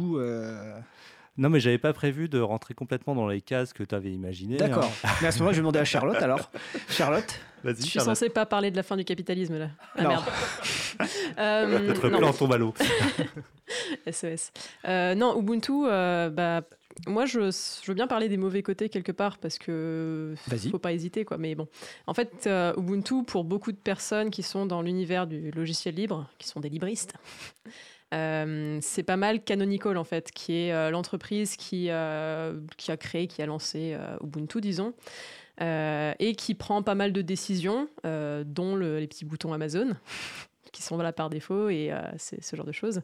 Speaker 7: Non, mais j'avais pas prévu de rentrer complètement dans les cases que tu avais imaginées.
Speaker 3: D'accord. Hein. mais à ce moment-là, je vais demander à Charlotte alors. Charlotte
Speaker 5: Je suis censée pas parler de la fin du capitalisme là.
Speaker 7: Ah merde. euh, Notre plan tombe à l'eau.
Speaker 5: SES. Euh, non, Ubuntu, euh, bah, moi je, je, veux bien parler des mauvais côtés quelque part parce que faut pas hésiter quoi. Mais bon, en fait, euh, Ubuntu pour beaucoup de personnes qui sont dans l'univers du logiciel libre, qui sont des libristes. C'est pas mal Canonical en fait, qui est l'entreprise qui, qui a créé, qui a lancé Ubuntu, disons. Euh, et qui prend pas mal de décisions, euh, dont les petits boutons Amazon, qui sont là par défaut, et euh, c'est ce genre de choses.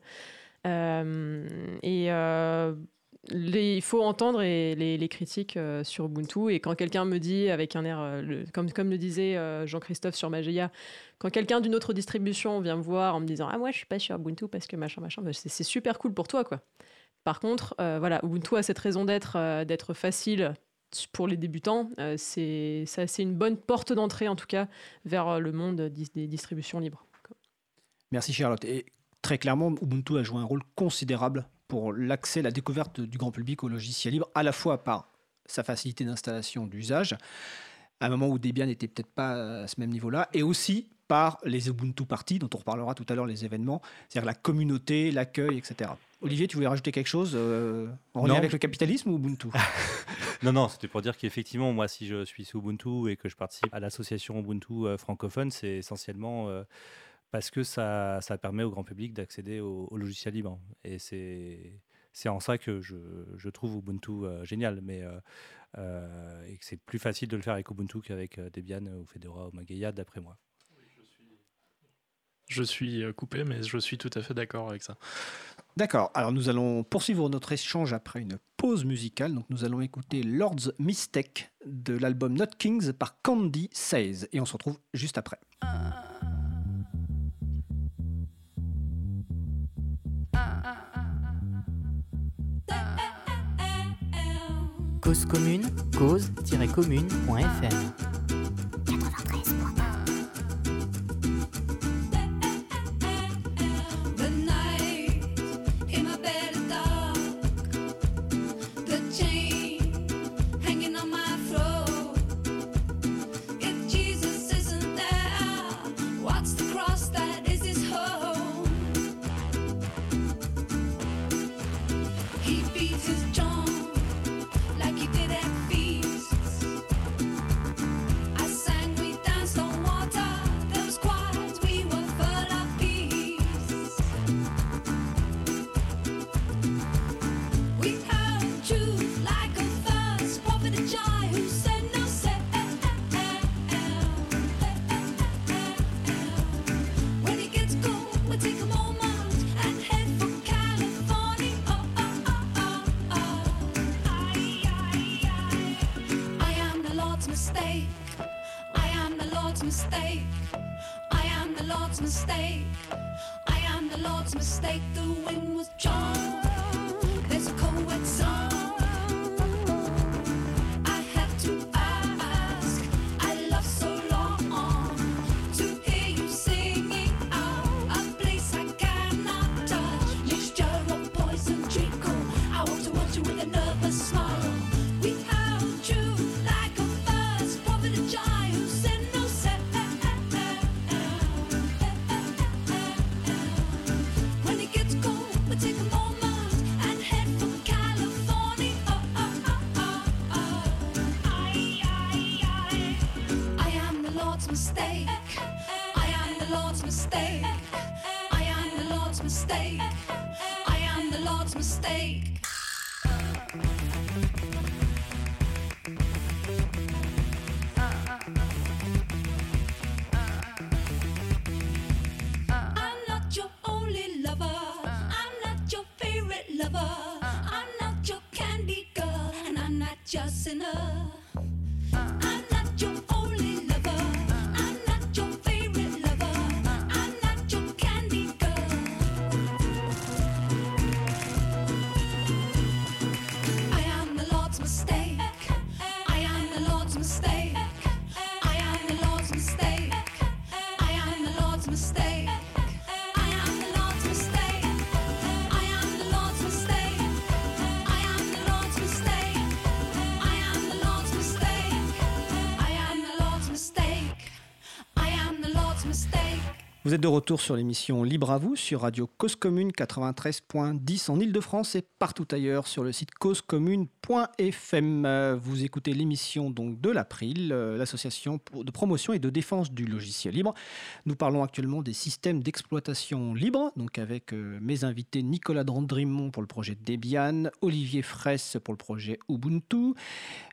Speaker 5: et il faut entendre les, critiques sur Ubuntu. Et quand quelqu'un me dit, avec un air, comme, comme le disait Jean-Christophe sur Magia, quand quelqu'un d'une autre distribution vient me voir en me disant Ah, moi, je suis pas sur Ubuntu parce que machin, machin, bah, c'est super cool pour toi, quoi. Par contre, voilà, Ubuntu a cette raison d'être, d'être facile pour les débutants, euh, c'est une bonne porte d'entrée en tout cas vers euh, le monde des distributions libres.
Speaker 3: Merci Charlotte. Et très clairement, Ubuntu a joué un rôle considérable pour l'accès, la découverte du grand public au logiciel libre, à la fois par sa facilité d'installation, d'usage, à un moment où Debian n'était peut-être pas à ce même niveau-là, et aussi par les Ubuntu Parties, dont on reparlera tout à l'heure, les événements, c'est-à-dire la communauté, l'accueil, etc. Olivier, tu voulais rajouter quelque chose euh, en lien avec le capitalisme ou Ubuntu?
Speaker 7: Non, non, c'était pour dire qu'effectivement, moi, si je suis sous Ubuntu et que je participe à l'association Ubuntu euh, francophone, c'est essentiellement euh, parce que ça, ça, permet au grand public d'accéder au, logiciel libre. Et c'est c'est en ça que je, je trouve Ubuntu génial, mais et que c'est plus facile de le faire avec Ubuntu qu'avec Debian ou Fedora ou Mageia, d'après moi.
Speaker 1: Je suis coupé, mais je suis tout à fait d'accord avec ça.
Speaker 3: D'accord, alors nous allons poursuivre notre échange après une pause musicale. Donc nous allons écouter Lord's Mistake de l'album Not Kings par Candy Says. Et on se retrouve juste après.
Speaker 8: Cause commune, cause-commune.fm
Speaker 3: Vous êtes de retour sur l'émission Libre à vous sur Radio Cause Commune 93.10 en Ile-de-France et partout ailleurs sur le site causecommune.fm. Vous écoutez l'émission donc de l'April, euh, l'association de promotion et de défense du logiciel libre. Nous parlons actuellement des systèmes d'exploitation libre, donc avec euh, mes invités Nicolas Drandrimont pour le projet Debian, Olivier Fraisse pour le projet Ubuntu,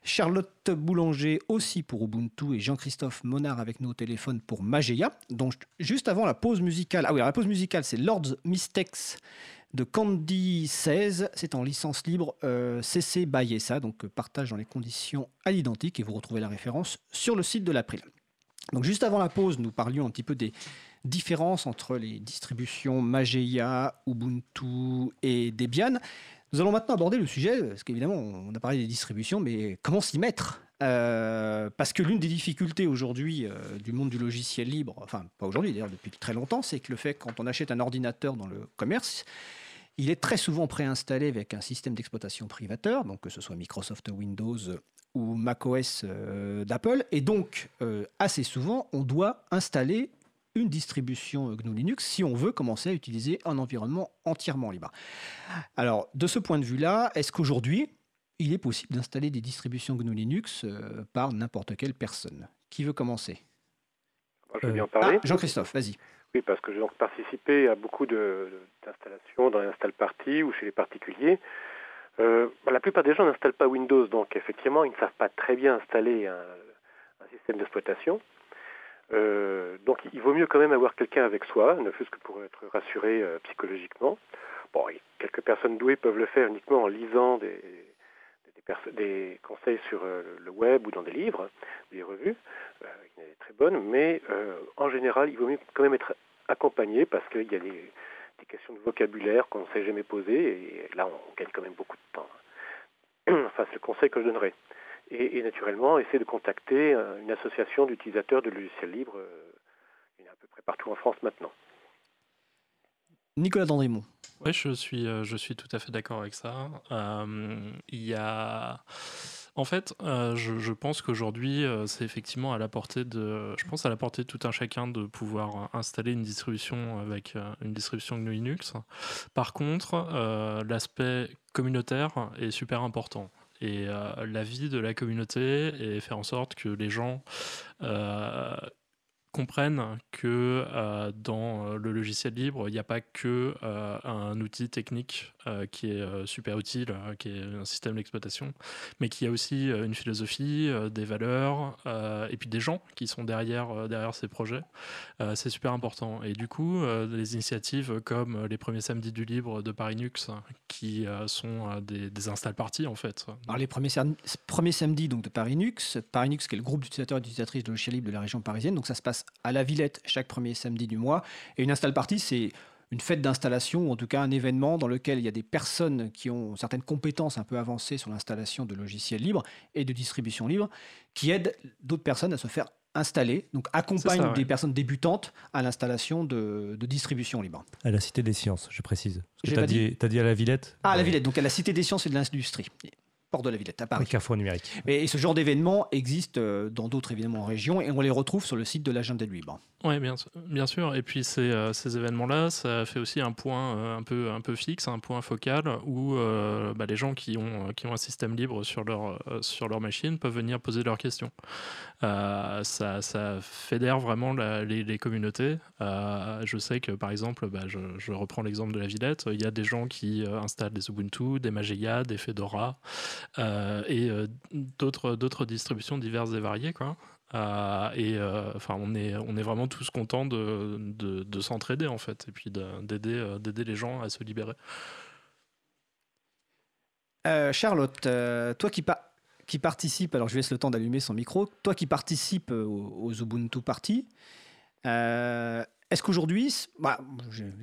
Speaker 3: Charlotte Boulanger aussi pour Ubuntu et Jean-Christophe Monard avec nous au téléphone pour Mageia. Donc juste avant la pause musicale, ah oui, la pause musicale c'est Lord's Mistakes de Candy 16, c'est en licence libre euh, CC by donc euh, partage dans les conditions à l'identique et vous retrouvez la référence sur le site de l'April. Donc juste avant la pause, nous parlions un petit peu des différences entre les distributions Mageia, Ubuntu et Debian. Nous allons maintenant aborder le sujet, parce qu'évidemment, on a parlé des distributions, mais comment s'y mettre euh, parce que l'une des difficultés aujourd'hui du monde du logiciel libre, enfin pas aujourd'hui d'ailleurs depuis très longtemps, c'est que le fait quand on achète un ordinateur dans le commerce, il est très souvent préinstallé avec un système d'exploitation privateur, donc que ce soit Microsoft Windows ou macOS euh, d'Apple, et donc assez souvent on doit installer une distribution GNU Linux si on veut commencer à utiliser un environnement entièrement libre. Alors, de ce point de vue-là, est-ce qu'aujourd'hui, il est possible d'installer des distributions GNU Linux euh, par n'importe quelle personne? Qui veut commencer?
Speaker 6: Je vais bien parler.
Speaker 3: Ah, Jean-Christophe, vas-y.
Speaker 6: Oui, parce que j'ai donc participé à beaucoup d'installations dans les install ou chez les particuliers. Euh, la plupart des gens n'installent pas Windows, donc effectivement, ils ne savent pas très bien installer un système d'exploitation. Euh, donc il vaut mieux quand même avoir quelqu'un avec soi, ne fût-ce que pour être rassuré euh, psychologiquement. Bon, quelques personnes douées peuvent le faire uniquement en lisant des, des, conseils sur euh, le web ou dans des livres, des revues, qui sont très bonnes, mais en général, il vaut mieux quand même être accompagné parce qu'il y a des, questions de vocabulaire qu'on ne s'est jamais posées, et là on gagne quand même beaucoup de temps. enfin, c'est le conseil que je donnerais et, naturellement essayer de contacter euh, une association d'utilisateurs de logiciels libres. Euh, il y en a à peu près partout en France maintenant.
Speaker 3: Nicolas Dandrimont.
Speaker 1: Oui, je suis, euh, je suis tout à fait d'accord avec ça. il y a. En fait, je, pense qu'aujourd'hui, c'est effectivement à la portée de, je pense à la portée tout un chacun de pouvoir installer une distribution avec une distribution GNU Linux. Par contre, l'aspect communautaire est super important et euh, la vie de la communauté et faire en sorte que les gens euh, comprennent que euh, dans euh, le logiciel libre, il n'y a pas que euh, un outil technique qui est super utile, qui est un système d'exploitation, mais qu'il y a aussi une philosophie, des valeurs, et puis des gens qui sont derrière, derrière ces projets. c'est super important. Et du coup, les initiatives comme les premiers samedis du libre de Paris Nux, qui sont des, install parties en fait.
Speaker 3: Alors les premiers, samedis donc, de Paris Nux, Paris Nux qui est le groupe d'utilisateurs et d'utilisatrices de logiciel libre de la région parisienne, donc ça se passe à la Villette chaque premier samedi du mois. Et une install party, c'est une fête d'installation, ou en tout cas un événement dans lequel il y a des personnes qui ont certaines compétences un peu avancées sur l'installation de logiciels libres et de distribution libre, qui aident d'autres personnes à se faire installer, donc accompagnent des personnes débutantes à l'installation de, distribution libre.
Speaker 7: À la Cité des Sciences, je précise. Tu as dit, dit, à la Villette?
Speaker 3: Ah, à la Villette, donc à la Cité des Sciences et de l'Industrie. Porte de la Villette, à Paris.
Speaker 7: Carrefour numérique.
Speaker 3: Et, ce genre d'événements existe euh, dans d'autres événements en région et on les retrouve sur le site de l'agenda du libre.
Speaker 1: Oui, bien, bien sûr. Et puis ces, euh, ces événements-là, ça fait aussi un point euh, un, peu, un peu fixe, un point focal où bah, les gens qui ont, qui ont un système libre sur leur, sur leur machine peuvent venir poser leurs questions. ça, ça fédère vraiment les, les, communautés. je sais que par exemple, bah, je, je, reprends l'exemple de la Villette, il y a des gens qui installent des Ubuntu, des Mageia, des Fedora. Euh, et euh, d'autres d'autres distributions diverses et variées quoi. Euh, et enfin on est on est vraiment tous contents de, de, s'entraider en fait et puis d'aider d'aider les gens à se libérer.
Speaker 3: Charlotte, toi qui, qui participe, alors je laisse le temps d'allumer son micro, toi qui participes aux, aux Ubuntu Party, est-ce qu'aujourd'hui, bah,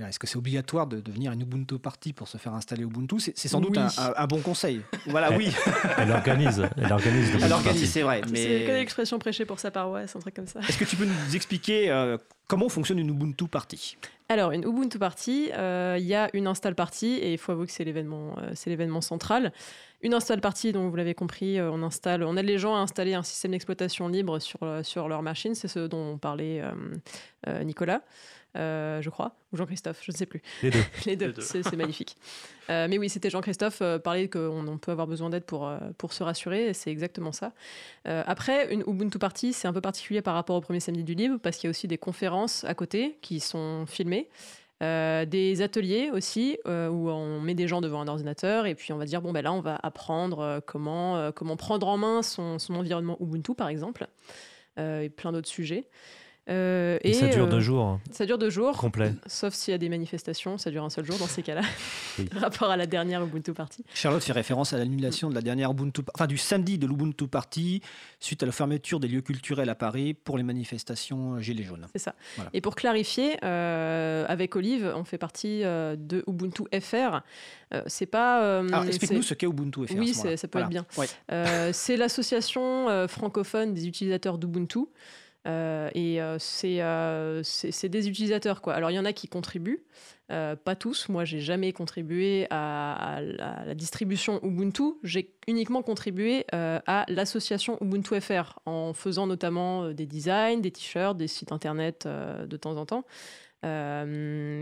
Speaker 3: est-ce que c'est obligatoire de devenir une Ubuntu party pour se faire installer Ubuntu? C'est sans doute un, bon conseil. Voilà, oui.
Speaker 7: Elle organise. Elle organise.
Speaker 3: Elle organise, c'est vrai.
Speaker 5: Mais... C'est que l'expression prêchée pour sa paroisse, un truc comme ça.
Speaker 3: Est-ce que tu peux nous expliquer euh, comment fonctionne une Ubuntu party?
Speaker 5: Alors, une Ubuntu Party, euh, il y a une install party et il faut avouer que c'est l'événement, euh, c'est l'événement central. Une install party, donc vous l'avez compris, on installe, on aide les gens à installer un système d'exploitation libre sur, sur leur machine. C'est ce dont parlait Nicolas. Euh, je crois, ou Jean-Christophe, je ne sais plus.
Speaker 7: Les deux.
Speaker 5: Les deux, c'est magnifique. Euh, mais oui, c'était Jean-Christophe euh, parler qu'on peut avoir besoin d'aide pour, pour se rassurer, c'est exactement ça. après, une Ubuntu Party, c'est un peu particulier par rapport au premier samedi du livre, parce qu'il y a aussi des conférences à côté qui sont filmées. Des ateliers aussi où on met des gens devant un ordinateur et puis on va dire bon ben là on va apprendre comment, comment prendre en main son environnement Ubuntu par exemple et plein d'autres sujets.
Speaker 7: Euh, et, ça dure deux euh, jours. Hein.
Speaker 5: Ça dure deux jours.
Speaker 7: Complet.
Speaker 5: Sauf s'il y a des manifestations, ça dure un seul jour dans ces cas-là. rapport à la dernière Ubuntu Party.
Speaker 3: Charlotte fait référence à l'annulation de la dernière Ubuntu, enfin du samedi de l'Ubuntu Party suite à la fermeture des lieux culturels à Paris pour les manifestations Gilets jaunes.
Speaker 5: C'est ça. Et pour clarifier, euh, avec Olive, on fait partie de Ubuntu FR. c'est pas.
Speaker 3: Alors explique-nous ce qu'est Ubuntu FR.
Speaker 5: Oui, ça peut être bien. c'est l'association francophone des utilisateurs d'Ubuntu. Euh, et euh, euh, c'est des utilisateurs. Quoi. Alors, il y en a qui contribuent, pas tous. Moi, j'ai jamais contribué à, la distribution Ubuntu. J'ai uniquement contribué à l'association Ubuntu FR en faisant notamment des designs, des t-shirts, des sites internet de temps en temps. Euh,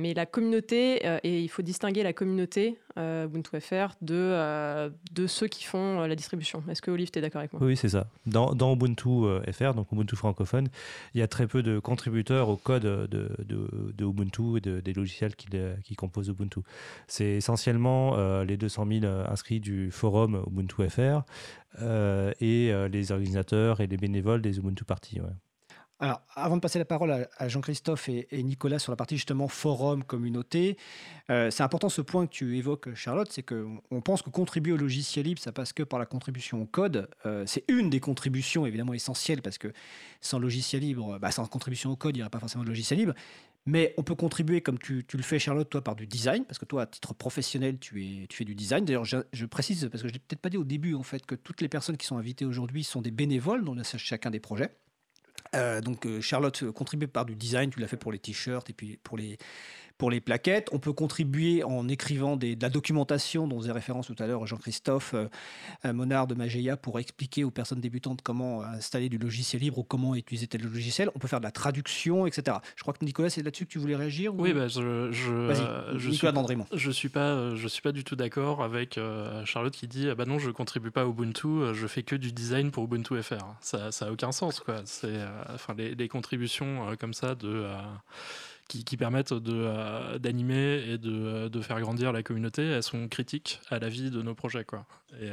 Speaker 5: mais la communauté, euh, et il faut distinguer la communauté euh, Ubuntu FR de, ceux qui font la distribution. Est-ce que Olive, tu es d'accord avec moi?
Speaker 7: Oui, c'est ça. Dans, dans, Ubuntu FR, donc Ubuntu francophone, il y a très peu de contributeurs au code de, Ubuntu et des logiciels qui, qui composent Ubuntu. C'est essentiellement les 200 000 inscrits du forum Ubuntu FR et les organisateurs et les bénévoles des Ubuntu Party.
Speaker 3: Alors, avant de passer la parole à, Jean-Christophe et, Nicolas sur la partie justement forum, communauté, euh, c'est important ce point que tu évoques, Charlotte, c'est qu'on pense que contribuer au logiciel libre, ça passe que par la contribution au code. Euh, c'est une des contributions évidemment essentielles parce que sans logiciel libre, bah, sans contribution au code, il n'y aurait pas forcément de logiciel libre. Mais on peut contribuer, comme tu, le fais, Charlotte, toi, par du design, parce que toi, à titre professionnel, tu, fais du design. D'ailleurs, je, précise, parce que je n'ai peut-être pas dit au début, en fait, que toutes les personnes qui sont invitées aujourd'hui sont des bénévoles dans chacun des projets. Euh, donc euh, Charlotte euh, contribue par du design, tu l'as fait pour les t-shirts et puis pour les, pour les plaquettes. On peut contribuer en écrivant des, de la documentation dont faisait référence tout à l'heure Jean-Christophe euh, Monard de Mageia pour expliquer aux personnes débutantes comment installer du logiciel libre ou comment utiliser tel logiciel. On peut faire de la traduction, etc. Je crois que Nicolas, c'est là-dessus que tu voulais réagir
Speaker 1: Oui, bah, je, je,
Speaker 3: je, suis,
Speaker 1: je suis pas, je suis pas du tout d'accord avec Charlotte qui dit ah bah non, je contribue pas à Ubuntu, je fais que du design pour Ubuntu FR. Ça, ça a aucun sens, quoi. C'est enfin, les, contributions euh, comme ça de, euh, qui, permettent euh, d'animer et de, de, faire grandir la communauté, elles sont critiques à la vie de nos projets. Quoi. Et,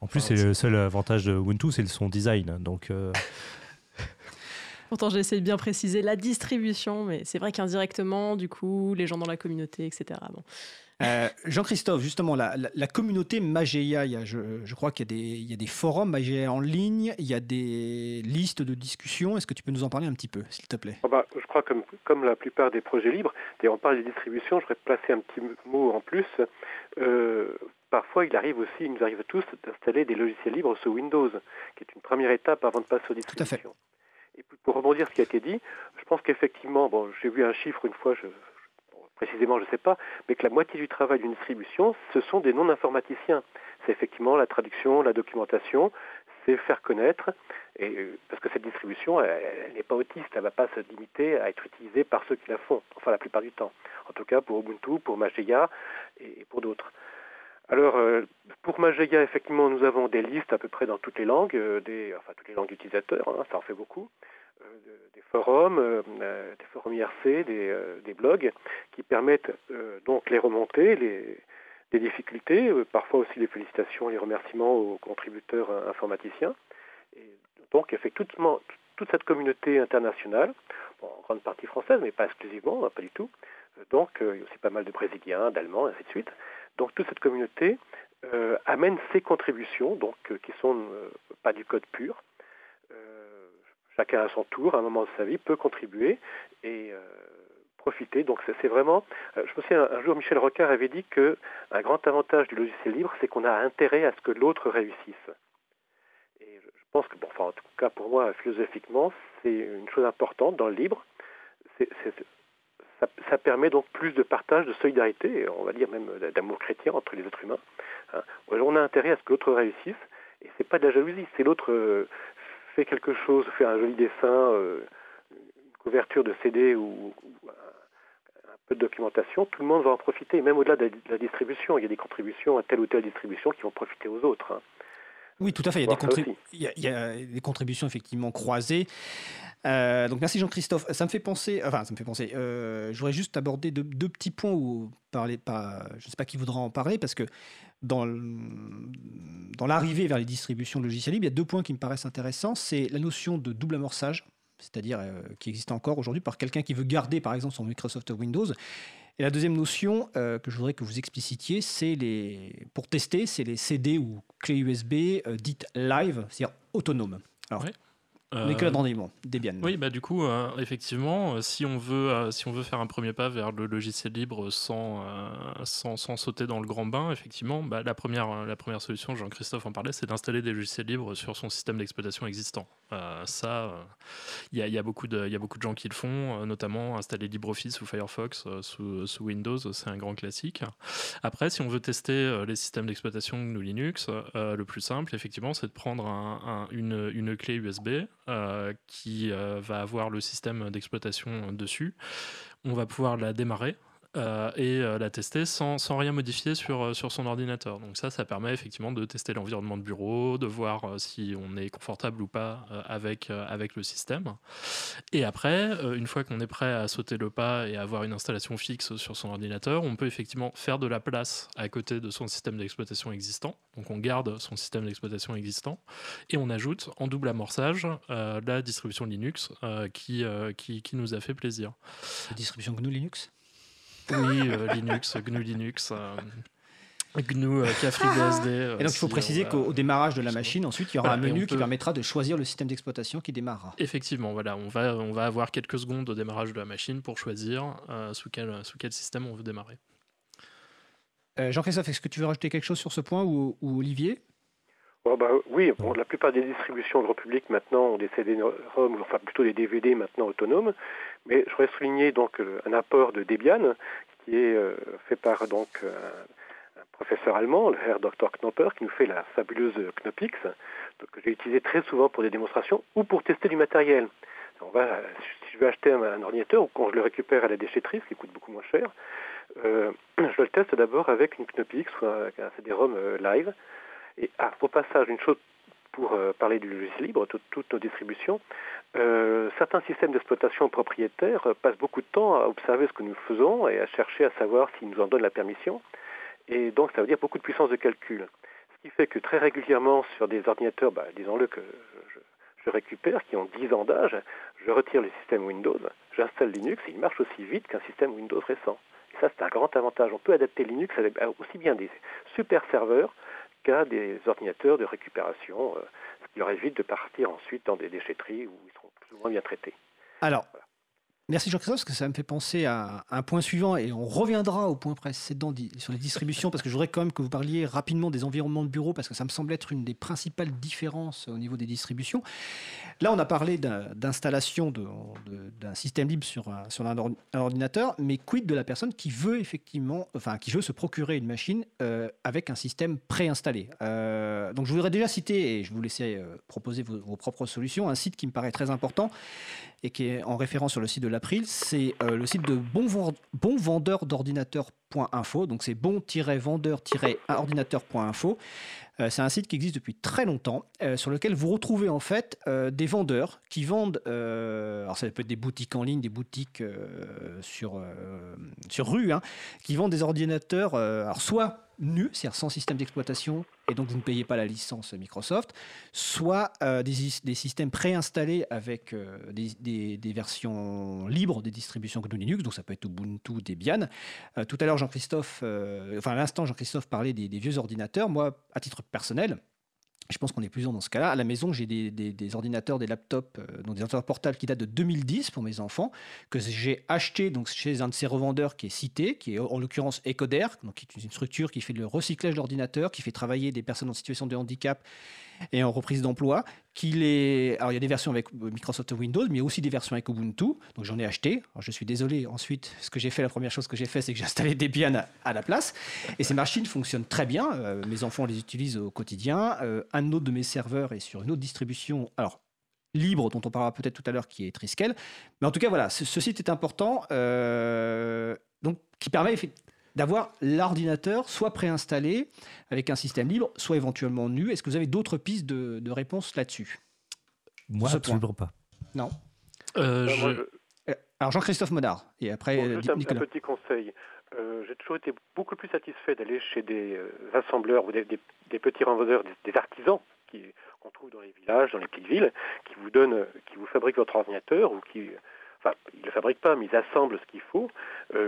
Speaker 7: en plus, c'est le seul avantage de Ubuntu, c'est son design. Donc.
Speaker 5: Pourtant, j'ai essayé de bien préciser la distribution, mais c'est vrai qu'indirectement, du coup, les gens dans la communauté, etc. Bon.
Speaker 3: Euh, Jean-Christophe, justement, la, communauté Mageia, je, crois qu'il y, a des forums Mageia en ligne, il y a des listes de discussions. Est-ce que tu peux nous en parler un petit peu, s'il te plaît?
Speaker 6: Ah bah, Je crois que comme, la plupart des projets libres, et on parle des distributions, je voudrais placer un petit mot en plus. Euh, parfois, il arrive aussi, il nous arrive tous d'installer des logiciels libres sous Windows, qui est une première étape avant de passer aux distributions. Tout à fait. Et pour rebondir sur ce qui a été dit, je pense qu'effectivement, bon, j'ai vu un chiffre une fois, je, précisément, je ne sais pas, mais que la moitié du travail d'une distribution, ce sont des non-informaticiens. C'est effectivement la traduction, la documentation, c'est faire connaître, euh, parce que cette distribution, elle n'est pas autiste, elle ne va pas se limiter à être utilisée par ceux qui la font, enfin la plupart du temps. En tout cas pour Ubuntu, pour Mageia et pour d'autres. Alors, euh, pour Mageia, effectivement, nous avons des listes à peu près dans toutes les langues, euh, enfin toutes les langues d'utilisateurs, hein, ça en fait beaucoup, des forums, des forums IRC, des, blogs, qui permettent donc les remontées, les, difficultés, parfois aussi les félicitations, les remerciements aux contributeurs informaticiens. Et donc, effectivement, toute cette communauté internationale, en grande partie française, mais pas exclusivement, hein, pas du tout. Donc, euh, il y a aussi pas mal de Brésiliens, d'Allemands, et ainsi de suite. Donc, toute cette communauté euh, amène ses contributions, donc euh, qui sont pas du code pur. Chacun à son tour, à un moment de sa vie, peut contribuer et profiter. Donc, c'est vraiment. je me souviens un, jour, Michel Rocard avait dit que un grand avantage du logiciel libre, c'est qu'on a intérêt à ce que l'autre réussisse pense que, bon, enfin, en tout cas pour moi, philosophiquement, c'est une chose importante dans le libre. ça, permet donc plus de partage, de solidarité, on va dire même d'amour chrétien entre les êtres humains. Hein. On a intérêt à ce que l'autre réussisse, et c'est pas de la jalousie. Si l'autre euh, fait quelque chose, fait un joli dessin, euh, une couverture de CD ou, un, peu de documentation, tout le monde va en profiter, même au-delà de, la distribution. Il y a des contributions à telle ou telle distribution qui vont profiter aux autres. Hein.
Speaker 3: Oui, tout à fait. Il y a, des, contributions effectivement croisées. Euh, donc merci Jean-Christophe. Ça me fait penser, enfin ça me fait penser. Euh, je voudrais juste aborder deux, petits points où parler, pas, je ne sais pas qui voudra en parler parce que dans, dans l'arrivée vers les distributions logicielles libres, il y a deux points qui me paraissent intéressants. C'est la notion de double amorçage, c'est-à-dire euh, qui existe encore aujourd'hui par quelqu'un qui veut garder par exemple son Microsoft Windows et la deuxième notion euh, que je voudrais que vous explicitiez, c'est les, pour tester, c'est les CD ou clés USB euh, dites live, c'est-à-dire autonomes. Alors, n'est que dans des Debian.
Speaker 1: Oui, bah du coup, euh, effectivement, euh, si on veut, euh, si on veut faire un premier pas vers le logiciel libre sans, sans, sans, sauter dans le grand bain, effectivement, bah, la première, la première solution, Jean-Christophe en parlait, c'est d'installer des logiciels libres sur son système d'exploitation existant. ça, il y, a, y, a beaucoup de, y a beaucoup de gens qui le font, notamment installer LibreOffice ou Firefox sous, sous, Windows, c'est un grand classique. Après, si on veut tester les systèmes d'exploitation GNU Linux, le plus simple, effectivement, c'est de prendre un, une, une clé USB qui euh, va avoir le système d'exploitation dessus. On va pouvoir la démarrer euh, et euh, la tester sans, sans, rien modifier sur, euh, sur son ordinateur. Donc ça, ça permet effectivement de tester l'environnement de bureau, de voir si on est confortable ou pas avec, avec le système. Et après, une fois qu'on est prêt à sauter le pas et à avoir une installation fixe sur son ordinateur, on peut effectivement faire de la place à côté de son système d'exploitation existant. Donc on garde son système d'exploitation existant et on ajoute en double amorçage la distribution Linux qui, qui, qui, nous a fait plaisir.
Speaker 3: La distribution GNU Linux?
Speaker 1: Oui, euh, Linux, GNU Linux. Euh, GNU, euh, KFreeBSD.
Speaker 3: et donc il faut préciser qu'au démarrage de la machine, ensuite il y aura un menu qui permettra de choisir le système d'exploitation qui démarrera.
Speaker 1: Effectivement, voilà, on va, on va avoir quelques secondes au démarrage de la machine pour choisir sous, quel, sous quel système on veut démarrer.
Speaker 3: Jean-Christophe, est-ce que tu veux rajouter quelque chose sur ce point ou, Olivier?
Speaker 6: Bah, oui, bon, la plupart des distributions de public maintenant ont des CD-ROM, enfin plutôt des DVD maintenant autonomes, mais je voudrais souligner donc euh, un apport de Debian qui est euh, fait par donc un, professeur allemand, le Herr Dr. Knopper, qui nous fait la fabuleuse Knopix, que j'ai utilisé très souvent pour des démonstrations ou pour tester du matériel. Si je veux acheter un, ordinateur ou quand je le récupère à la déchetterie, ce qui coûte beaucoup moins cher, euh, je le teste d'abord avec une Knopix ou un, un CD-ROM live et ah, au passage, une chose pour euh, parler du logiciel libre, toutes nos distributions, euh, certains systèmes d'exploitation propriétaires euh, passent beaucoup de temps à observer ce que nous faisons et à chercher à savoir s'ils nous en donnent la permission. Et donc, ça veut dire beaucoup de puissance de calcul. Ce qui fait que très régulièrement, sur des ordinateurs, bah, disons-le que je, récupère, qui ont 10 ans d'âge, je retire le système Windows, j'installe Linux et il marche aussi vite qu'un système Windows récent. Et ça, c'est un grand avantage. On peut adapter Linux à aussi bien des super serveurs cas des ordinateurs de récupération, euh, ce qui leur évite de partir ensuite dans des déchetteries où ils seront plus ou moins bien traités.
Speaker 3: Alors, Merci Jean-Christophe, parce que ça me fait penser à un point suivant, et on reviendra au point précédent sur les distributions, parce que je voudrais quand même que vous parliez rapidement des environnements de bureau, parce que ça me semble être une des principales différences au niveau des distributions. Là, on a parlé d'installation d'un système libre sur, un, ordinateur, mais quid de la personne qui veut effectivement, enfin, qui veut se procurer une machine euh, avec un système préinstallé? Euh, Donc, je voudrais déjà citer, et je vous laisser euh, proposer vos propres solutions, un site qui me paraît très important et qui est en référence sur le site de l'April, c'est euh, le site de bonvendeur-d'ordinateur.info. Donc c'est bon-vendeur-ordinateur.info. Euh, c'est un site qui existe depuis très longtemps, euh, sur lequel vous retrouvez en fait des vendeurs qui vendent, alors ça peut être des boutiques en ligne, des boutiques sur, sur rue, hein, qui vendent des ordinateurs, alors soit nu, c'est-à-dire sans système d'exploitation, et donc vous ne payez pas la licence Microsoft, soit euh, des, systèmes préinstallés avec euh, des, versions libres des distributions GNU Linux, donc ça peut être Ubuntu, Debian. Euh, tout à l'heure, Jean-Christophe, enfin à l'instant, Jean-Christophe parlait des, vieux ordinateurs. Moi, à titre personnel, je pense qu'on est plus dans ce cas-là. À la maison, j'ai des, ordinateurs, des laptops, euh, donc des ordinateurs portables qui datent de 2010 pour mes enfants, que j'ai acheté donc chez un de ces revendeurs qui est cité, qui est en l'occurrence Ecoder, donc qui est une structure qui fait le recyclage d'ordinateurs, qui fait travailler des personnes en situation de handicap et en reprise d'emploi. Qu'il est... Alors, il y a des versions avec Microsoft Windows, mais il y a aussi des versions avec Ubuntu. Donc, j'en ai acheté. Alors, je suis désolé. Ensuite, ce que j'ai fait, la première chose que j'ai fait, c'est que j'ai installé Debian à, la place. Et ces machines fonctionnent très bien. Euh, mes enfants les utilisent au quotidien. Euh, un autre de mes serveurs est sur une autre distribution. Alors, libre, dont on parlera peut-être tout à l'heure, qui est Triskel. Mais en tout cas, voilà, ce, site est important. Euh, donc, qui permet d'avoir l'ordinateur soit préinstallé avec un système libre, soit éventuellement nu. Est-ce que vous avez d'autres pistes de, de réponse là-dessus?
Speaker 7: Moi, absolument pas.
Speaker 3: Non. Euh, euh, euh, alors Jean-Christophe Modard, et après
Speaker 6: un, petit conseil. J'ai toujours été beaucoup plus satisfait d'aller chez des assembleurs ou des, petits revendeurs, des, artisans qu'on trouve dans les villages, dans les petites villes, qui vous donnent, qui vous fabriquent votre ordinateur ou qui, enfin, ils ne le fabriquent pas, mais ils assemblent ce qu'il faut,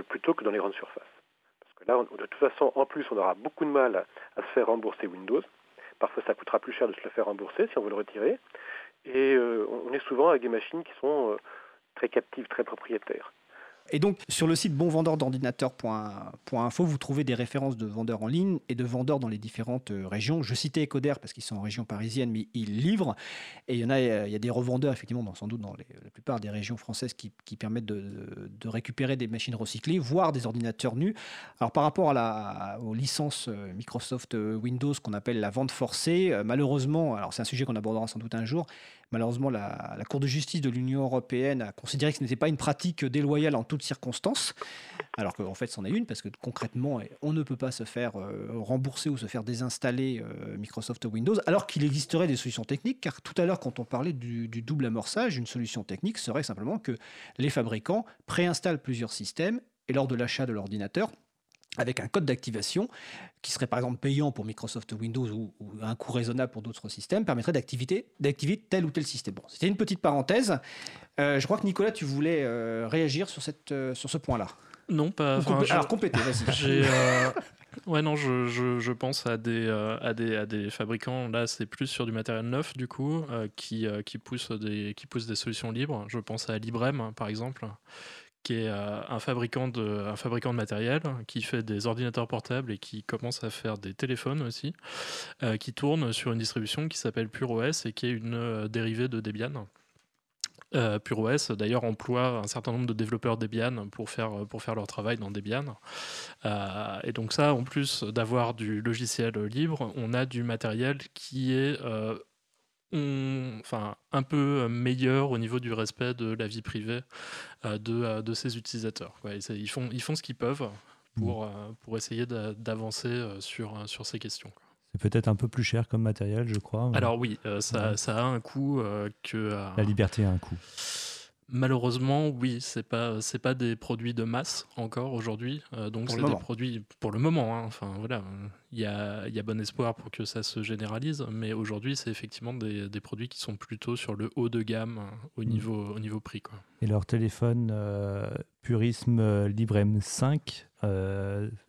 Speaker 6: plutôt que dans les grandes surfaces. Là, de toute façon, en plus, on aura beaucoup de mal à, se faire rembourser Windows. Parfois, ça coûtera plus cher de se le faire rembourser si on veut le retirer. Et euh, on est souvent avec des machines qui sont euh, très captives, très propriétaires.
Speaker 3: Et donc, sur le site bonvendeur-d'ordinateur.info, vous trouvez des références de vendeurs en ligne et de vendeurs dans les différentes euh, régions. Je citais Ecoder parce qu'ils sont en région parisienne, mais ils livrent. Et il y en a, il y a des revendeurs, effectivement, sans doute dans la plupart des régions françaises qui, permettent de, récupérer des machines recyclées, voire des ordinateurs nus. Alors, par rapport à la, aux licences euh, Microsoft euh, Windows qu'on appelle la vente forcée, malheureusement, alors c'est un sujet qu'on abordera sans doute un jour, Malheureusement, la, Cour de justice de l'Union européenne a considéré que ce n'était pas une pratique déloyale en toutes circonstances, alors qu'en fait, c'en est une, parce que concrètement, on ne peut pas se faire euh, rembourser ou se faire désinstaller euh, Microsoft Windows, alors qu'il existerait des solutions techniques, car tout à l'heure, quand on parlait du double amorçage, une solution technique serait simplement que les fabricants préinstallent plusieurs systèmes et lors de l'achat de l'ordinateur, avec un code d'activation qui serait par exemple payant pour Microsoft Windows ou, un coût raisonnable pour d'autres systèmes, permettrait d'activer tel ou tel système. Bon, c'était une petite parenthèse. Euh, je crois que Nicolas, tu voulais euh, réagir sur, cette, euh, sur ce point-là.
Speaker 1: Non, pas.
Speaker 3: Alors compléter, vas-y.
Speaker 1: Ouais, non, je, je, je, pense à des, à, des, à des fabricants, là c'est plus sur du matériel neuf du coup, qui, qui, poussent des, qui poussent des solutions libres. Je pense à Librem par exemple, qui est euh, un, fabricant de, un fabricant de matériel, qui fait des ordinateurs portables et qui commence à faire des téléphones aussi, euh, qui tourne sur une distribution qui s'appelle PureOS et qui est une euh, dérivée de Debian. PureOS d'ailleurs emploie un certain nombre de développeurs Debian pour faire, pour faire leur travail dans Debian. et donc ça, en plus d'avoir du logiciel libre, on a du matériel qui est enfin, un peu euh, meilleur au niveau du respect de la vie privée euh, de, euh, de ses utilisateurs. Ils, font, ils font ce qu'ils peuvent pour, mm. pour essayer d'avancer sur, sur ces questions.
Speaker 7: C'est peut-être un peu plus cher comme matériel, je crois.
Speaker 1: Alors oui, ça, ça, a un coût que...
Speaker 7: La liberté a un coût.
Speaker 1: Malheureusement, oui, c'est pas c'est pas des produits de masse encore aujourd'hui, euh, donc c'est des produits pour le moment. Hein, enfin voilà, il y a, y a bon espoir pour que ça se généralise, mais aujourd'hui c'est effectivement des, des, produits qui sont plutôt sur le haut de gamme au mm. niveau au niveau prix quoi.
Speaker 7: Et leur téléphone euh, Purisme euh, Librem 5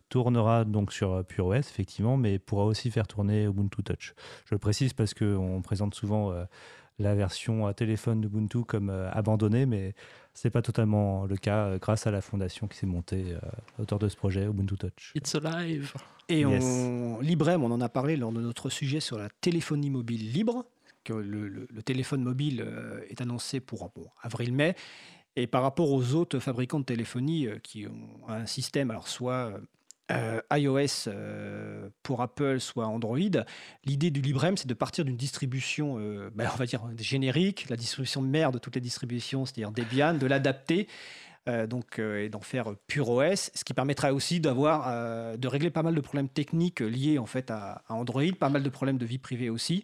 Speaker 7: tournera donc sur PureOS effectivement, mais pourra aussi faire tourner Ubuntu Touch. Je le précise parce qu'on présente souvent la version téléphone d'Ubuntu comme euh, abandonnée, mais C'est pas totalement le cas grâce à la fondation qui s'est montée autour de ce projet, Ubuntu Touch.
Speaker 1: It's alive.
Speaker 3: Et on, Librem, on en a parlé lors de notre sujet sur la téléphonie mobile libre, que le, téléphone mobile est annoncé pour avril-mai. Et par rapport aux autres fabricants de téléphonie qui ont un système, alors soit euh, iOS euh, pour Apple, soit Android, l'idée du Librem, c'est de partir d'une distribution, euh, ben, on va dire générique, la distribution mère de toutes les distributions, c'est-à-dire Debian, de l'adapter. donc, et d'en faire pure OS, ce qui permettra aussi d'avoir, de régler pas mal de problèmes techniques liés en fait à, Android, pas mal de problèmes de vie privée aussi.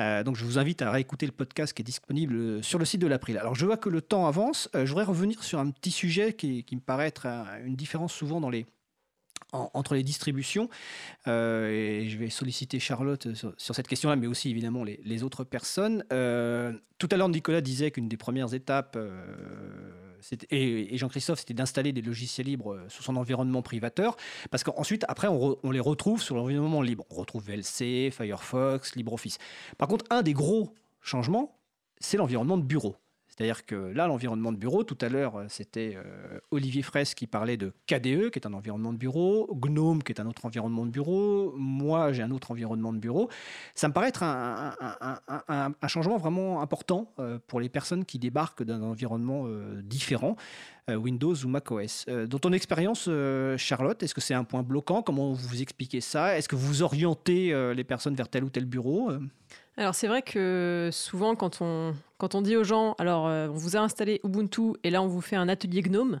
Speaker 3: donc je vous invite à réécouter le podcast qui est disponible sur le site de l'April. Alors je vois que le temps avance. je voudrais revenir sur un petit sujet qui, qui me paraît être une différence souvent dans les, entre les distributions. Euh, et je vais solliciter Charlotte sur, cette question-là, mais aussi évidemment les, autres personnes. Euh, tout à l'heure, Nicolas disait qu'une des premières étapes, euh, et, Jean-Christophe, c'était d'installer des logiciels libres sur son environnement privateur, parce qu'ensuite, après, on, on, les retrouve sur l'environnement libre. On retrouve VLC, Firefox, LibreOffice. Par contre, un des gros changements, c'est l'environnement de bureau. C'est-à-dire que là, l'environnement de bureau, tout à l'heure, euh, c'était euh, Olivier Fraisse qui parlait de KDE, qui est un environnement de bureau, GNOME, qui est un autre environnement de bureau, moi, j'ai un autre environnement de bureau. Ça me paraît être un, changement vraiment important euh, pour les personnes qui débarquent d'un environnement différent. Windows ou macOS. dans ton expérience, Charlotte, est-ce que c'est un point bloquant? Comment vous expliquez ça? Est-ce que vous orientez les personnes vers tel ou tel bureau
Speaker 5: alors c'est vrai que souvent quand on, dit aux gens, alors euh, on vous a installé Ubuntu et là on vous fait un atelier Gnome,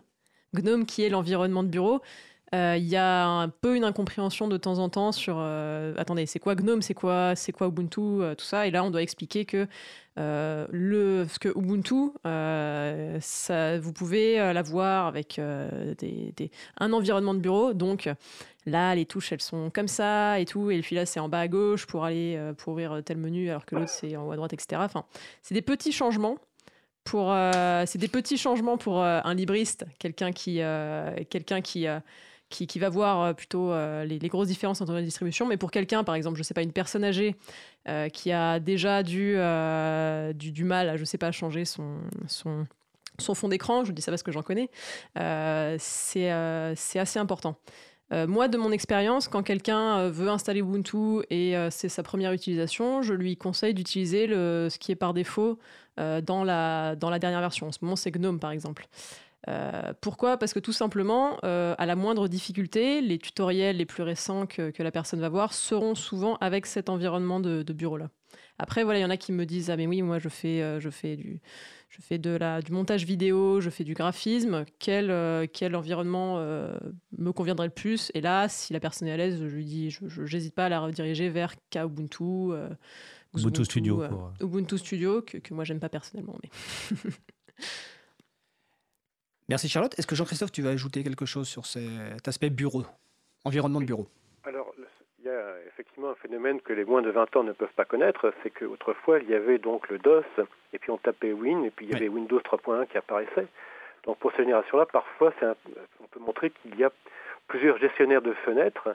Speaker 5: Gnome qui est l'environnement de bureau, euh, il y a un peu une incompréhension de temps en temps sur euh, attendez c'est quoi Gnome c'est quoi c'est quoi Ubuntu tout ça. Et là on doit expliquer que le que Ubuntu vous pouvez l'avoir avec des, un environnement de bureau. Donc Là, les touches, elles sont comme ça et tout. Et puis là, c'est en bas à gauche pour aller euh, pour ouvrir tel menu, alors que l'autre, c'est en haut à droite, etc. Enfin, c'est des petits changements. Pour, euh, c'est des petits changements pour euh, un libriste, quelqu'un qui, quelqu'un qui, qui, va voir plutôt les, grosses différences entre les distributions. Mais pour quelqu'un, par exemple, je sais pas, une personne âgée qui a déjà du, du, du, mal à, je sais pas, changer son, son, son fond d'écran, je vous dis ça parce que j'en connais, c'est assez important. Euh, moi, de mon expérience, quand quelqu'un euh, veut installer Ubuntu et euh, c'est sa première utilisation, je lui conseille d'utiliser ce qui est par défaut dans, la, dernière version. En ce moment, c'est GNOME, par exemple. pourquoi? Parce que tout simplement, à la moindre difficulté, les tutoriels les plus récents que, la personne va voir seront souvent avec cet environnement de, de bureau-là. Après, voilà, il y en a qui me disent Ah, mais oui, moi, je fais, je fais du je fais de la, du montage vidéo, je fais du graphisme, quel, euh, quel environnement euh, me conviendrait le plus? Et là, si la personne est à l'aise, je lui dis, je n'hésite pas à la rediriger vers Kubuntu. Euh,
Speaker 7: Ubuntu Studio.
Speaker 5: Ubuntu Studio, que, que moi j'aime pas personnellement. Mais
Speaker 3: Merci Charlotte. Est-ce que Jean-Christophe, tu vas ajouter quelque chose sur cet aspect bureau, environnement de bureau?
Speaker 6: Alors, effectivement un phénomène que les moins de 20 ans ne peuvent pas connaître, c'est qu'autrefois, il y avait donc le DOS, et puis on tapait Win, et puis il y avait Windows 3.1 qui apparaissait. Donc pour cette génération-là, parfois, on peut montrer qu'il y a plusieurs gestionnaires de fenêtres,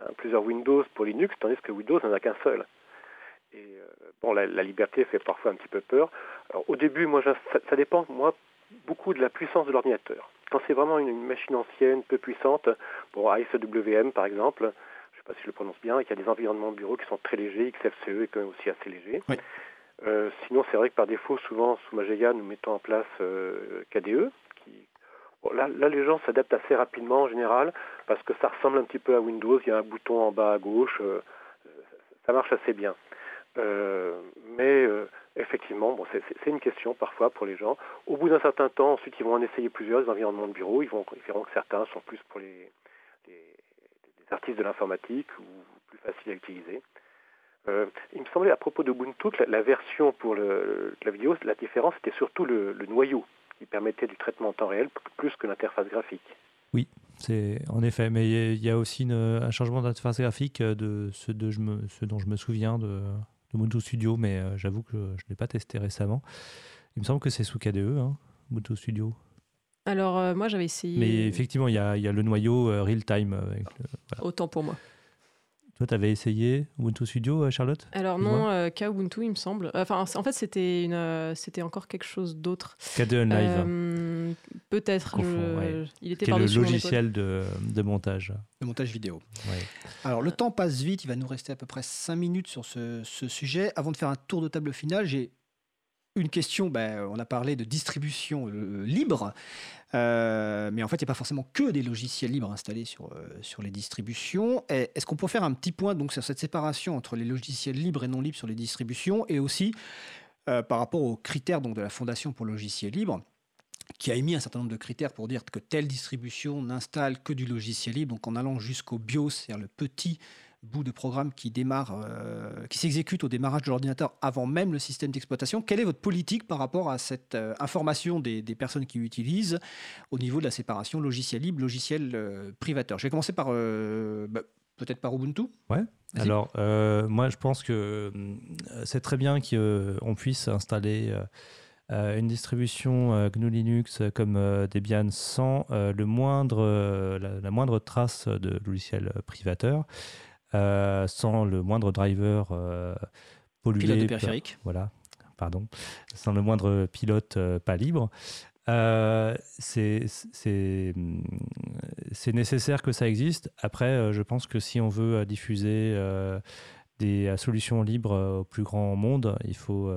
Speaker 6: hein, plusieurs Windows pour Linux, tandis que Windows n'en a qu'un seul. Et euh, bon, la, liberté fait parfois un petit peu peur. Alors au début, moi, ça, dépend, moi, beaucoup de la puissance de l'ordinateur. Quand c'est vraiment une, machine ancienne, peu puissante, pour ASWM par exemple, sais pas si je le prononce bien, il y a des environnements de bureau qui sont très légers, XFCE est quand même aussi assez léger. Euh, sinon, c'est vrai que par défaut, souvent sous Mageia, nous mettons en place euh, KDE. Qui... là, là, les gens s'adaptent assez rapidement en général parce que ça ressemble un petit peu à Windows. Il y a un bouton en bas à gauche. Euh, ça marche assez bien. mais effectivement, bon, c'est une question parfois pour les gens. Au bout d'un certain temps, ensuite, ils vont en essayer plusieurs environnements de bureau. Ils, vont, ils verront que certains sont plus pour les artistes de l'informatique ou plus faciles à utiliser. Euh, il me semblait à propos de Ubuntu la, la version pour la vidéo, la différence était surtout le, noyau qui permettait du traitement en temps réel plus que l'interface graphique.
Speaker 7: Oui, c'est en effet, mais il y, a aussi un changement d'interface graphique de ce, de, ce, dont je me souviens de, de Ubuntu Studio, mais euh, j'avoue que je ne l'ai pas testé récemment. Il me semble que c'est sous KDE, hein, Ubuntu Studio.
Speaker 5: Alors, euh, moi, j'avais essayé.
Speaker 7: Mais effectivement, il y a, y a, le noyau real-time.
Speaker 5: Autant pour moi.
Speaker 7: Toi, tu avais essayé Ubuntu Studio, euh, Charlotte?
Speaker 5: Alors non, euh, Ubuntu, il me semble. Enfin, en fait, c'était une, euh, c'était encore quelque chose d'autre.
Speaker 7: KDE Live.
Speaker 5: peut-être.
Speaker 7: Il était le logiciel de, de, montage.
Speaker 3: De montage vidéo. Alors, le temps passe vite. Il va nous rester à peu près 5 minutes sur ce, ce sujet. Avant de faire un tour de table final, j'ai une question, ben, on a parlé de distribution euh, libre, euh, mais en fait, il n'y a pas forcément que des logiciels libres installés sur, euh, sur les distributions. Est-ce qu'on peut faire un petit point donc, sur cette séparation entre les logiciels libres et non libres sur les distributions, et aussi par rapport aux critères donc, de la Fondation pour le logiciel libre qui a émis un certain nombre de critères pour dire que telle distribution n'installe que du logiciel libre, donc en allant jusqu'au BIOS, c'est-à-dire le petit bout de programme qui démarre, euh, qui s'exécute au démarrage de l'ordinateur avant même le système d'exploitation. Quelle est votre politique par rapport à cette euh, information des, personnes qui l'utilisent au niveau de la séparation logiciel libre, logiciel euh, privateur? Je vais commencer par bah, peut-être par Ubuntu.
Speaker 7: Ouais. Alors moi je pense que c'est très bien qu'on puisse installer une distribution GNU Linux comme Debian sans le moindre, la, moindre trace de logiciel privateur. Euh, sans le moindre driver euh, pollué.
Speaker 3: Pilote de périphérique.
Speaker 7: Voilà, pardon. Sans le moindre pilote euh, pas libre. C'est nécessaire que ça existe. Après, je pense que si on veut diffuser des solutions libres au plus grand monde, il faut,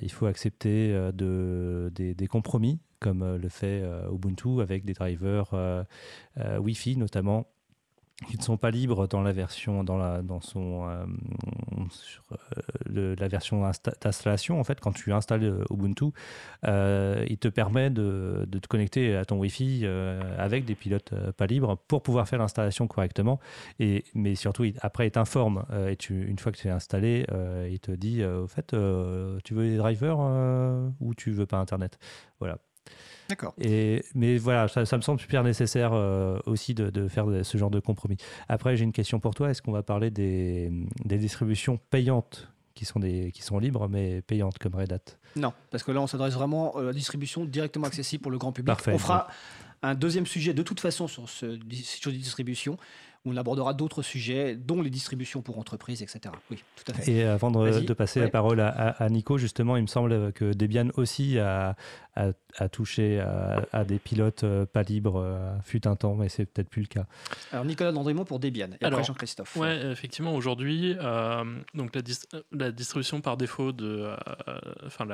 Speaker 7: il faut accepter de, des, des, compromis, comme le fait Ubuntu avec des drivers Wi-Fi notamment qui ne sont pas libres dans la version dans la dans son euh, euh, la version d'installation en fait quand tu installes euh, Ubuntu il te permet de, de, te connecter à ton Wi-Fi avec des pilotes pas libres pour pouvoir faire l'installation correctement. Et mais surtout après il t'informe et tu une fois que tu es installé il te dit au fait tu veux des drivers ou tu veux pas internet? Voilà
Speaker 3: D'accord.
Speaker 7: Et, mais voilà, ça, me semble super nécessaire euh, aussi de, faire ce genre de compromis. Après, j'ai une question pour toi. Est-ce qu'on va parler des, distributions payantes qui sont, des, qui sont libres mais payantes comme Red Hat?
Speaker 3: Non, parce que là, on s'adresse vraiment à la distribution directement accessible pour le grand public. Parfait, on fera un deuxième sujet de toute façon sur ce sur les distributions on abordera d'autres sujets, dont les distributions pour entreprises, etc. Oui, tout à fait.
Speaker 7: Et avant de, passer la parole à, Nico, justement, il me semble que Debian aussi a, touché à, des pilotes euh, pas libres, euh, fut un temps, mais c'est peut-être plus le cas.
Speaker 3: Alors Nicolas Dandrémont pour Debian, et Alors, Jean-Christophe.
Speaker 1: Oui, effectivement, aujourd'hui, euh, donc la, distribution par défaut de, enfin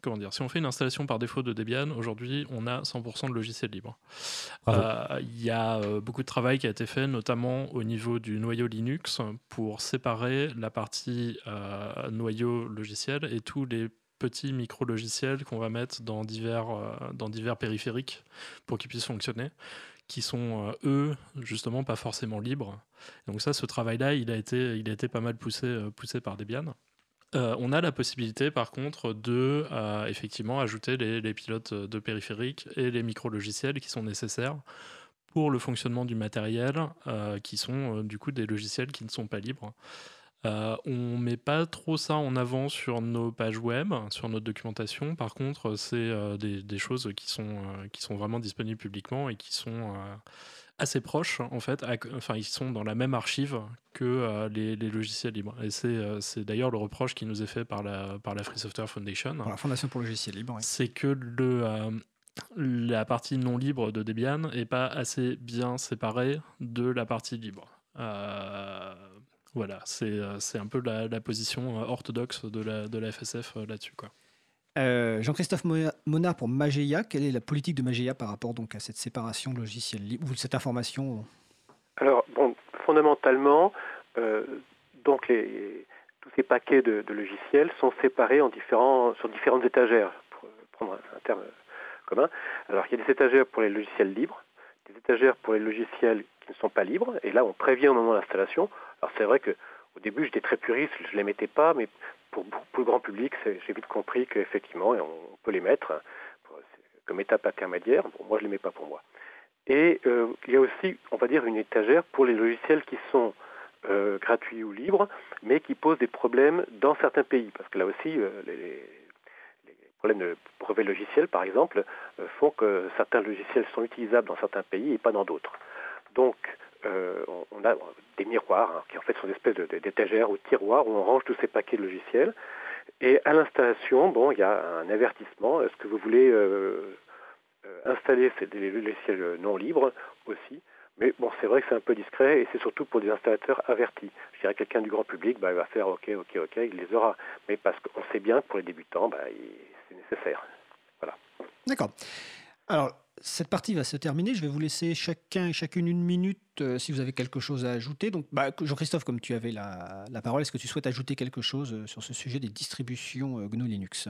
Speaker 1: comment dire, si on fait une installation par défaut de Debian, aujourd'hui, on a 100% de logiciel libre. Il y a beaucoup de travail qui a été fait, notamment au niveau du noyau Linux pour séparer la partie euh, noyau logiciel et tous les petits micro-logiciels qu'on va mettre dans divers, euh, dans divers périphériques pour qu'ils puissent fonctionner, qui sont, euh, eux, justement, pas forcément libres. Donc ça, ce travail-là, il, a été, il a été pas mal poussé, poussé par Debian. on a la possibilité, par contre, de effectivement ajouter les, les, pilotes de périphériques et les micro-logiciels qui sont nécessaires pour le fonctionnement du matériel, euh, qui sont euh, du coup des logiciels qui ne sont pas libres. Euh, on met pas trop ça en avant sur nos pages web, sur notre documentation. Par contre, c'est des, choses qui sont, qui sont vraiment disponibles publiquement et qui sont assez proches, en fait. enfin, ils sont dans la même archive que les, logiciels libres. Et c'est d'ailleurs le reproche qui nous est fait par la, par la Free Software Foundation.
Speaker 3: la Fondation pour le logiciel libre.
Speaker 1: C'est que le, la partie non libre de Debian est pas assez bien séparée de la partie libre. Euh, voilà, euh, c'est un peu la, position euh, orthodoxe de la, de la FSF là-dessus. quoi.
Speaker 3: Jean-Christophe Monard pour Mageia, quelle est la politique de Mageia par rapport donc à cette séparation logicielle libre ou cette information
Speaker 6: Alors, bon, fondamentalement, donc les, tous ces paquets de, de, logiciels sont séparés en différents, sur différentes étagères, pour prendre un terme commun. Alors il y a des étagères pour les logiciels libres, des étagères pour les logiciels qui ne sont pas libres, et là on prévient au moment de l'installation. Alors c'est vrai que au début j'étais très puriste, je ne les mettais pas, mais pour, le grand public, j'ai vite compris qu'effectivement on peut les mettre comme étape intermédiaire. Moi je ne les mets pas pour moi. Et euh, il y a aussi, on va dire, une étagère pour les logiciels qui sont euh, gratuits ou libres, mais qui posent des problèmes dans certains pays, parce que là aussi, euh, les, problèmes de brevet logiciel, par exemple, font que certains logiciels sont utilisables dans certains pays et pas dans d'autres. Donc, euh, on a des miroirs hein, qui en fait sont des espèces d'étagères ou tiroirs où on range tous ces paquets de logiciels. Et à l'installation, bon, il y a un avertissement. Est-ce que vous voulez euh, installer des logiciels non libres aussi? Mais bon, c'est vrai que c'est un peu discret et c'est surtout pour des installateurs avertis. Je dirais quelqu'un du grand public, bah, il va faire OK, OK, OK, il les aura. Mais parce qu'on sait bien que pour les débutants, bah, c'est nécessaire. Voilà.
Speaker 3: D'accord. Alors, cette partie va se terminer. Je vais vous laisser chacun et chacune une minute euh, si vous avez quelque chose à ajouter. Donc, bah, Jean-Christophe, comme tu avais la, parole, est-ce que tu souhaites ajouter quelque chose euh, sur ce sujet des distributions euh, GNU Linux?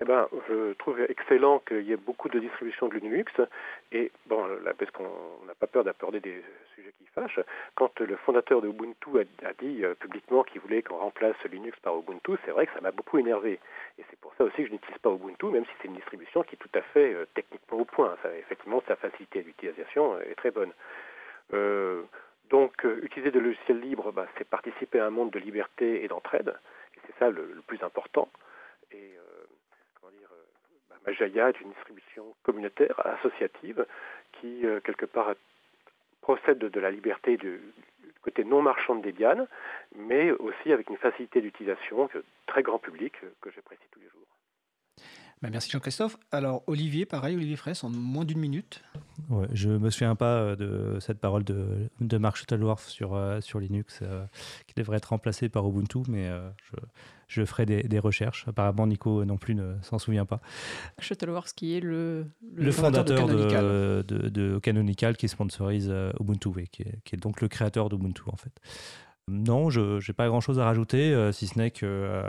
Speaker 6: Eh ben, je trouve excellent qu'il y ait beaucoup de distributions de Linux. Et bon, là, parce qu'on n'a pas peur d'aborder des sujets qui fâchent, quand le fondateur de Ubuntu a, dit publiquement qu'il voulait qu'on remplace Linux par Ubuntu, c'est vrai que ça m'a beaucoup énervé. Et c'est pour ça aussi que je n'utilise pas Ubuntu, même si c'est une distribution qui est tout à fait techniquement au point. Effectivement, sa facilité d'utilisation est très bonne. Euh, donc, euh, utiliser des logiciels libres, bah, c'est participer à un monde de liberté et d'entraide, et c'est ça le, plus important. Et euh, comment dire, bah, Majaya est une distribution communautaire, associative, qui quelque part procède de, la liberté du, côté non marchand de Debian, mais aussi avec une facilité d'utilisation très grand public que j'apprécie tous les jours.
Speaker 3: Bah, merci Jean-Christophe. Alors Olivier, pareil, Olivier Fraisse, en moins d'une minute.
Speaker 7: Ouais, je me souviens pas euh, de cette parole de, de Mark Shuttleworth sur, euh, sur Linux, euh, qui devrait être remplacé par Ubuntu, mais je, je, ferai des, des, recherches. Apparemment, Nico non plus ne s'en souvient pas.
Speaker 5: Shuttleworth, qui est le,
Speaker 7: le, fondateur, de Canonical. Canonical. qui sponsorise Ubuntu, et qui est, qui est donc le créateur d'Ubuntu en fait. Non, je n'ai pas grand-chose à rajouter, si ce n'est que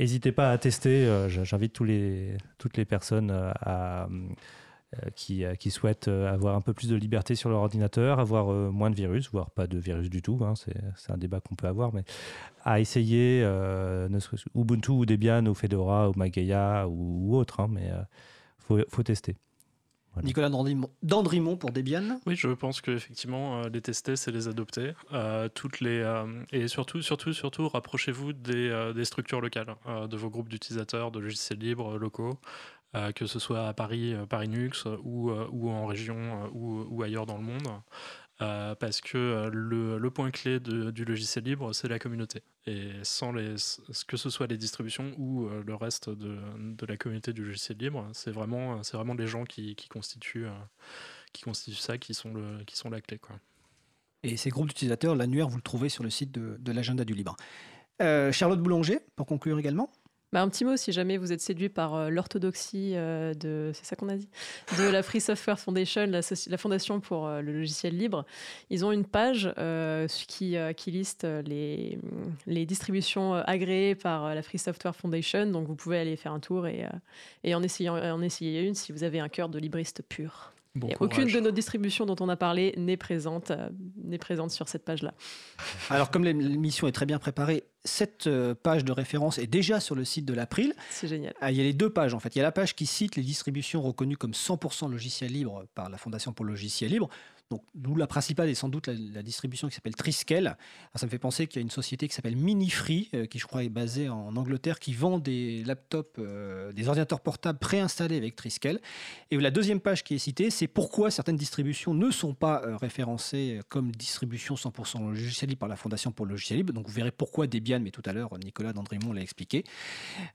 Speaker 7: N'hésitez pas à tester. Euh, j'invite tous les, toutes les personnes euh, à, euh, qui, qui, souhaitent avoir un peu plus de liberté sur leur ordinateur, avoir moins de virus, voire pas de virus du tout. Hein, c'est un débat qu'on peut avoir, mais à essayer Ubuntu ou Debian ou Fedora ou Mageia ou, autre. Hein, mais il faut tester.
Speaker 3: Nicolas Dandrimont pour Debian
Speaker 1: Oui, je pense qu'effectivement, euh, les tester, c'est les adopter. Euh, toutes les, euh, et surtout, surtout, surtout, rapprochez-vous des, des, structures locales, de vos groupes d'utilisateurs, de logiciels libres locaux, que ce soit à Paris, Paris Nux, ou, ou en région, ou, ou, ailleurs dans le monde. Euh, parce que euh, le, point clé du logiciel libre, c'est la communauté. Et sans les, que ce soit les distributions ou euh, le reste de, la communauté du logiciel libre, c'est vraiment, c'est vraiment les gens qui, constituent, qui constituent ça, qui sont, le, qui sont la clé. Quoi.
Speaker 3: Et ces groupes d'utilisateurs, l'annuaire, vous le trouvez sur le site de, de l'agenda du libre. Charlotte Boulanger, pour conclure également
Speaker 5: bah, un petit mot, si jamais vous êtes séduit par euh, l'orthodoxie euh, de, c'est ça qu'on a dit, de la Free Software Foundation, la, fondation pour euh, le logiciel libre. Ils ont une page qui, liste les, distributions agréées par la Free Software Foundation. Donc vous pouvez aller faire un tour et, et en, essayant, en essayer une si vous avez un cœur de libriste pur aucune de nos distributions dont on a parlé n'est présente, euh, n'est présente sur cette page-là.
Speaker 3: Alors, comme l'émission est très bien préparée, cette euh, page de référence est déjà sur le site de l'April.
Speaker 5: C'est génial.
Speaker 3: Ah, il y a les deux pages, en fait. Il y a la page qui cite les distributions reconnues comme 100% logiciels libres par la Fondation pour le logiciel libre. Donc, d'où la principale est sans doute la, distribution qui s'appelle Triskel. ça me fait penser qu'il y a une société qui s'appelle Minifree, euh, qui je crois est basée en Angleterre, qui vend des laptops, euh, des ordinateurs portables préinstallés avec Triskel. Et la deuxième page qui est citée, c'est pourquoi certaines distributions ne sont pas euh, référencées comme distribution 100% logiciel libre par la Fondation pour le logiciel libre. Donc, vous verrez pourquoi Debian, mais tout à l'heure, Nicolas Dandrimont l'a expliqué.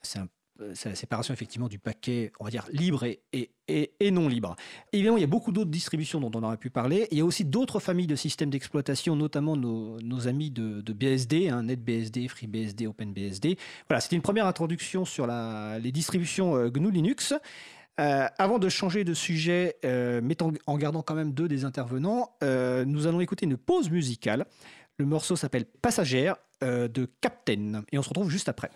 Speaker 3: C'est un c'est la séparation effectivement du paquet, on va dire, libre et, et, non libre. Évidemment, il y a beaucoup d'autres distributions dont on aurait pu parler. Il y a aussi d'autres familles de systèmes d'exploitation, notamment nos, amis de, BSD, hein, NetBSD, FreeBSD, OpenBSD. Voilà, c'était une première introduction sur les distributions euh, GNU Linux. Euh, avant de changer de sujet, euh, mais en, gardant quand même deux des intervenants, nous allons écouter une pause musicale. Le morceau s'appelle Passagère de Captain et on se retrouve juste après.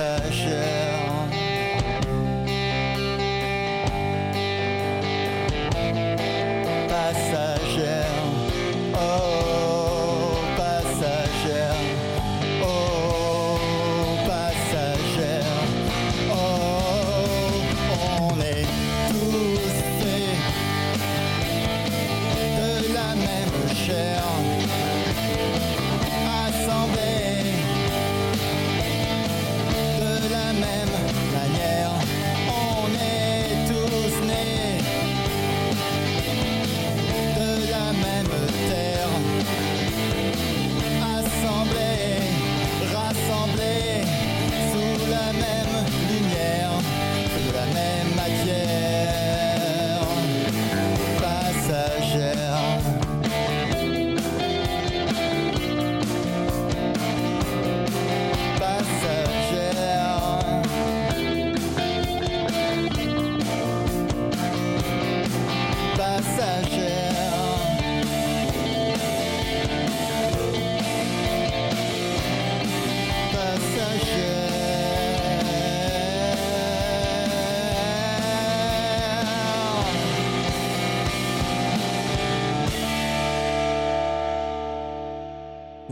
Speaker 9: Passagère.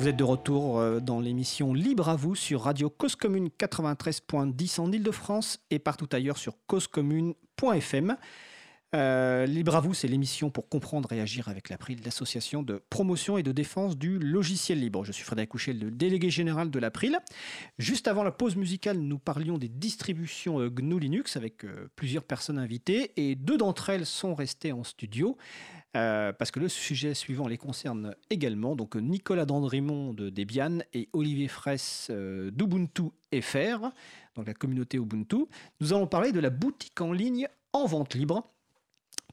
Speaker 3: Vous êtes de retour euh, dans l'émission Libre à vous sur Radio Cause Commune 93.10 en Ile-de-France et partout ailleurs sur causecommune.fm. Euh, Libre à vous, c'est l'émission pour comprendre et agir avec l'April, l'association de promotion et de défense du logiciel libre. Je suis Frédéric Couchel, le délégué général de l'April. Juste avant la pause musicale, nous parlions des distributions euh, GNU Linux avec plusieurs personnes invitées et deux d'entre elles sont restées en studio. Euh, parce que le sujet suivant les concerne également. Donc Nicolas Dandrimond de Debian et Olivier Fraisse euh, d'Ubuntu FR, donc la communauté Ubuntu. Nous allons parler de la boutique en ligne en vente libre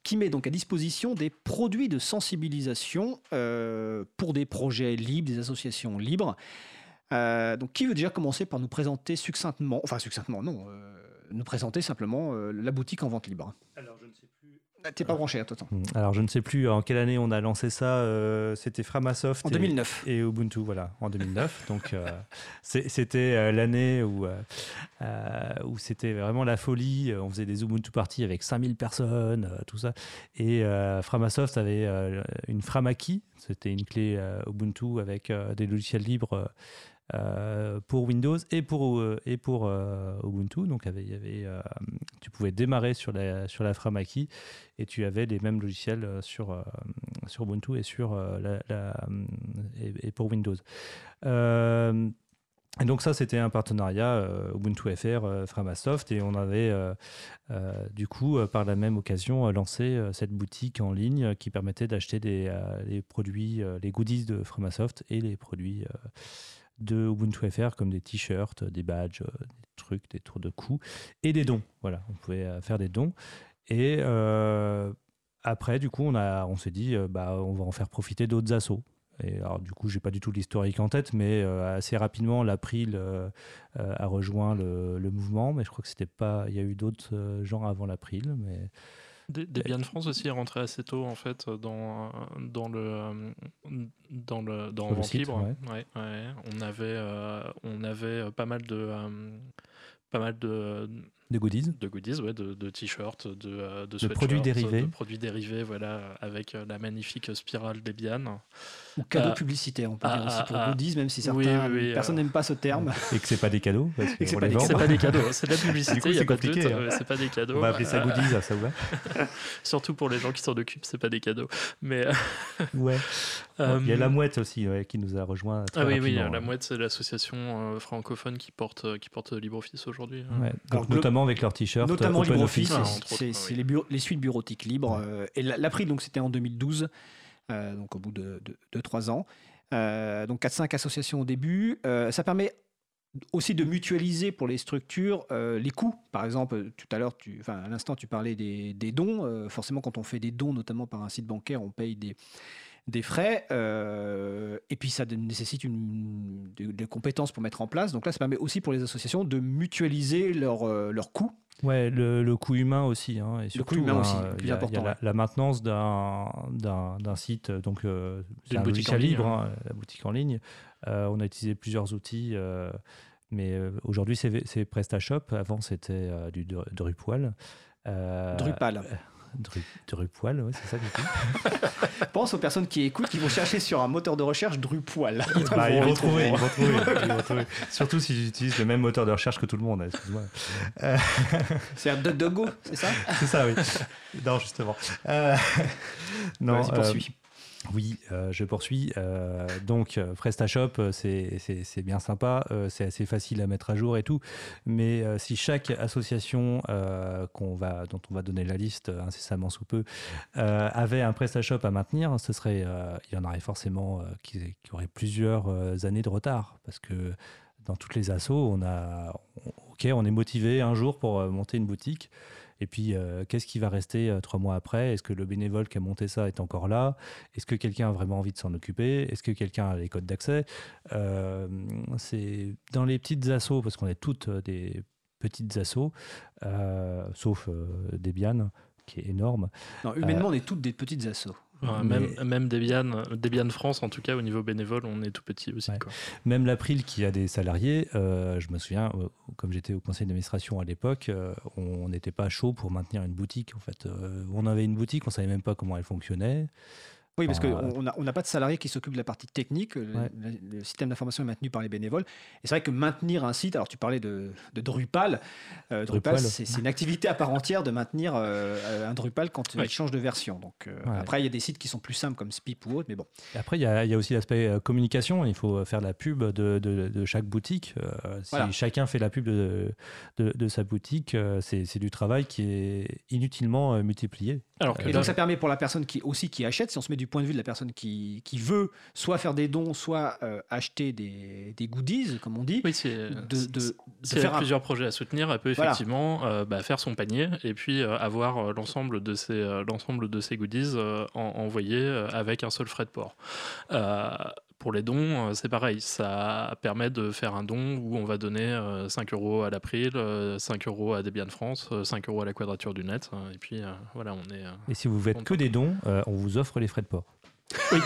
Speaker 3: qui met donc à disposition des produits de sensibilisation euh, pour des projets libres, des associations libres. Euh, donc, qui veut déjà commencer par nous présenter succinctement, enfin succinctement, non, nous présenter simplement la boutique en vente libre?
Speaker 7: Alors, je ne sais
Speaker 3: T'es pas branché, attends. attends.
Speaker 7: Alors, je ne sais plus en quelle année on a lancé ça. euh, c'était Framasoft.
Speaker 3: En
Speaker 7: et-
Speaker 3: 2009.
Speaker 7: Et Ubuntu, voilà, en 2009. Donc, euh, c'était euh, l'année où, euh, euh, où c'était vraiment la folie. On faisait des Ubuntu parties avec 5000 personnes, euh, tout ça. Et euh, Framasoft avait euh, une Framaki. C'était une clé euh, Ubuntu avec euh, des logiciels libres. euh, pour Windows et pour, euh, et pour euh, Ubuntu. Donc, il y avait- tu pouvais démarrer sur la, sur la Framaki et tu avais les mêmes logiciels euh, sur, euh, sur Ubuntu et, sur, euh, la, et, pour Windows. Et donc ça, c'était un partenariat Ubuntu FR, Framasoft, et on avait du coup, par la même occasion, lancé cette boutique en ligne qui permettait d'acheter des, les produits, les goodies de Framasoft et les produits de Ubuntu FR comme des t-shirts, des badges, euh, des trucs, des tours de cou et des dons. Voilà, on pouvait euh, faire des dons. Et euh, après, du coup, on, a, on s'est dit, bah, on va en faire profiter d'autres assos. Et alors, du coup, j'ai pas du tout l'historique en tête, mais assez rapidement, l'April a rejoint le, le mouvement. Mais je crois que c'était pas. Il y a eu d'autres gens avant l'April, mais
Speaker 1: Debian France aussi est rentré assez tôt en fait dans, dans le euh, dans le dans
Speaker 7: le site,
Speaker 1: libre.
Speaker 7: ouais.
Speaker 1: Ouais, ouais. On avait euh, on avait euh, pas mal de euh, pas mal de
Speaker 7: De goodies
Speaker 1: De goodies, ouais, de, t-shirts, de,
Speaker 7: de, produits dérivés. De
Speaker 1: produits dérivés, voilà, avec la magnifique spirale Debian.
Speaker 3: Ou cadeaux publicitaires, on peut dire aussi pour goodies, même si certaines personnes n'aiment pas ce terme.
Speaker 7: Et que c'est pas des cadeaux.
Speaker 1: Et que c'est pas, pas, des cadeaux, c'est de la publicité, il n'y a pas de doute, hein. c'est pas des cadeaux.
Speaker 7: On va appeler ça goodies, ça vous va
Speaker 1: Surtout pour les gens qui s'en occupent, c'est pas des cadeaux. Mais
Speaker 7: ouais. Il y a la mouette aussi qui nous a rejoint.
Speaker 1: ah oui, oui, la mouette, c'est l'association francophone qui porte, qui porte LibreOffice aujourd'hui.
Speaker 7: Hein. notamment avec leur t-shirt.
Speaker 3: Notamment LibreOffice, c'est les, les, suites bureautiques libres. et l'April, donc c'était en 2012. Euh, donc au bout de, 3 ans. Euh, donc 4-5 associations au début. Euh, ça permet aussi de mutualiser pour les structures les coûts. Par exemple, tout à l'heure, à l'instant, tu parlais des, dons. forcément, quand on fait des dons, notamment par un site bancaire, on paye des, des frais. et puis, ça nécessite une, des, compétences pour mettre en place. Donc là, ça permet aussi pour les associations de mutualiser leurs coûts
Speaker 7: Ouais, le, le, coût humain aussi. Hein,
Speaker 3: et surtout, le coût humain aussi,
Speaker 7: plus important. Y a la, maintenance d'un site, donc euh, c'est un boutique libre, hein. Hein, la boutique en ligne. Euh, on a utilisé plusieurs outils, euh, mais euh, aujourd'hui c'est PrestaShop. Avant c'était du Drupal.
Speaker 3: Drupal.
Speaker 7: Drupal, oui, c'est ça du coup.
Speaker 3: Pense aux personnes qui écoutent, qui vont chercher sur un moteur de recherche Drupal.
Speaker 7: Ils, bah, ils, vont trouver, ils, vont trouver, Surtout s'ils utilisent le même moteur de recherche que tout le monde. Excuse-moi.
Speaker 3: Euh... C'est un DuckDuckGo, c'est ça?
Speaker 7: C'est ça, oui. Non, justement. Euh...
Speaker 3: Non, vas-y, poursuis.
Speaker 7: Oui, euh, je poursuis. Euh, donc, euh, PrestaShop, c'est bien sympa, c'est assez facile à mettre à jour et tout. Mais si chaque association qu'on va, dont on va donner la liste incessamment sous peu avait un PrestaShop à maintenir, ce serait, il y en aurait forcément qui, qui auraient plusieurs années de retard. Parce que dans toutes les assos, on a, ok, on est motivé un jour pour monter une boutique. Et puis, euh, qu'est-ce qui va rester euh, trois mois après? Est-ce que le bénévole qui a monté ça est encore là? Est-ce que quelqu'un a vraiment envie de s'en occuper? Est-ce que quelqu'un a les codes d'accès? Euh, C'est dans les petites assos, parce qu'on est toutes des petites assos, sauf Debian, qui est énorme.
Speaker 3: Non, humainement, on est toutes des petites assos
Speaker 1: même, même Debian, Debian France, en tout cas, au niveau bénévole, on est tout petit aussi.
Speaker 7: Même l'April qui a des salariés, euh, je me souviens, euh, comme j'étais au conseil d'administration à l'époque, euh, on n'était pas chaud pour maintenir une boutique. En fait, on avait une boutique, on savait même pas comment elle fonctionnait.
Speaker 3: Oui, parce qu'on n'a pas de salarié qui s'occupe de la partie technique. Le, système d'information est maintenu par les bénévoles. Et c'est vrai que maintenir un site, alors tu parlais de, Drupal, euh, Drupal, c'est une activité à part entière de maintenir euh, un Drupal quand il change de version. Donc euh, après, il y a des sites qui sont plus simples comme Spip ou autre, mais bon.
Speaker 7: Et après, il y, a, aussi l'aspect communication. Il faut faire la pub de, chaque boutique. si chacun fait la pub de, de sa boutique, c'est du travail qui est inutilement multiplié.
Speaker 3: Alors, et donc ça permet pour la personne qui aussi qui achète, si on se met du point de vue de la personne qui, qui veut soit faire des dons, soit euh, acheter des, des, goodies, comme on dit.
Speaker 1: Oui, c'est de, de, faire plusieurs projets à soutenir, elle peut effectivement euh, bah, faire son panier et puis euh, avoir l'ensemble de ces l'ensemble de ces goodies envoyés avec un seul frais de port. Pour les dons, euh, c'est pareil. Ça permet de faire un don où on va donner 5 euh, euros à l'April, 5 euh, euros à Debian France, 5 euros à la Quadrature du Net. Et puis voilà, on est.
Speaker 7: Et si vous faites que des dons, on vous offre les frais de port.
Speaker 1: Oui,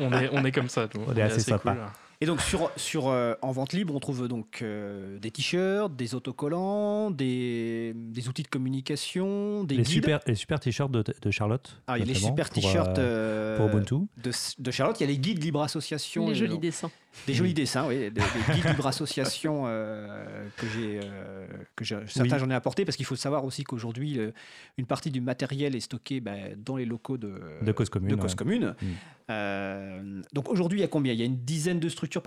Speaker 1: on est, on est comme ça.
Speaker 7: On, est, assez, sympa.
Speaker 3: Et donc sur, sur euh, en vente libre, on trouve donc euh, des t-shirts, des autocollants, des, des, outils de communication, des
Speaker 7: les
Speaker 3: guides.
Speaker 7: Super, les super t-shirts de, de, Charlotte.
Speaker 3: Ah, il y a les super t-shirts
Speaker 7: euh, pour Ubuntu.
Speaker 3: De, de, Charlotte. Il y a les guides libre association.
Speaker 5: Les jolis dessins.
Speaker 3: Des jolis dessins, oui. Des, guides libre association que j'ai, que certains j'en ai apporté parce qu'il faut savoir aussi qu'aujourd'hui une partie du matériel est stocké ben, dans les locaux de,
Speaker 7: de cause commune.
Speaker 3: De cause commune. Mm. donc aujourd'hui, il y a combien? Il y a une dizaine de structures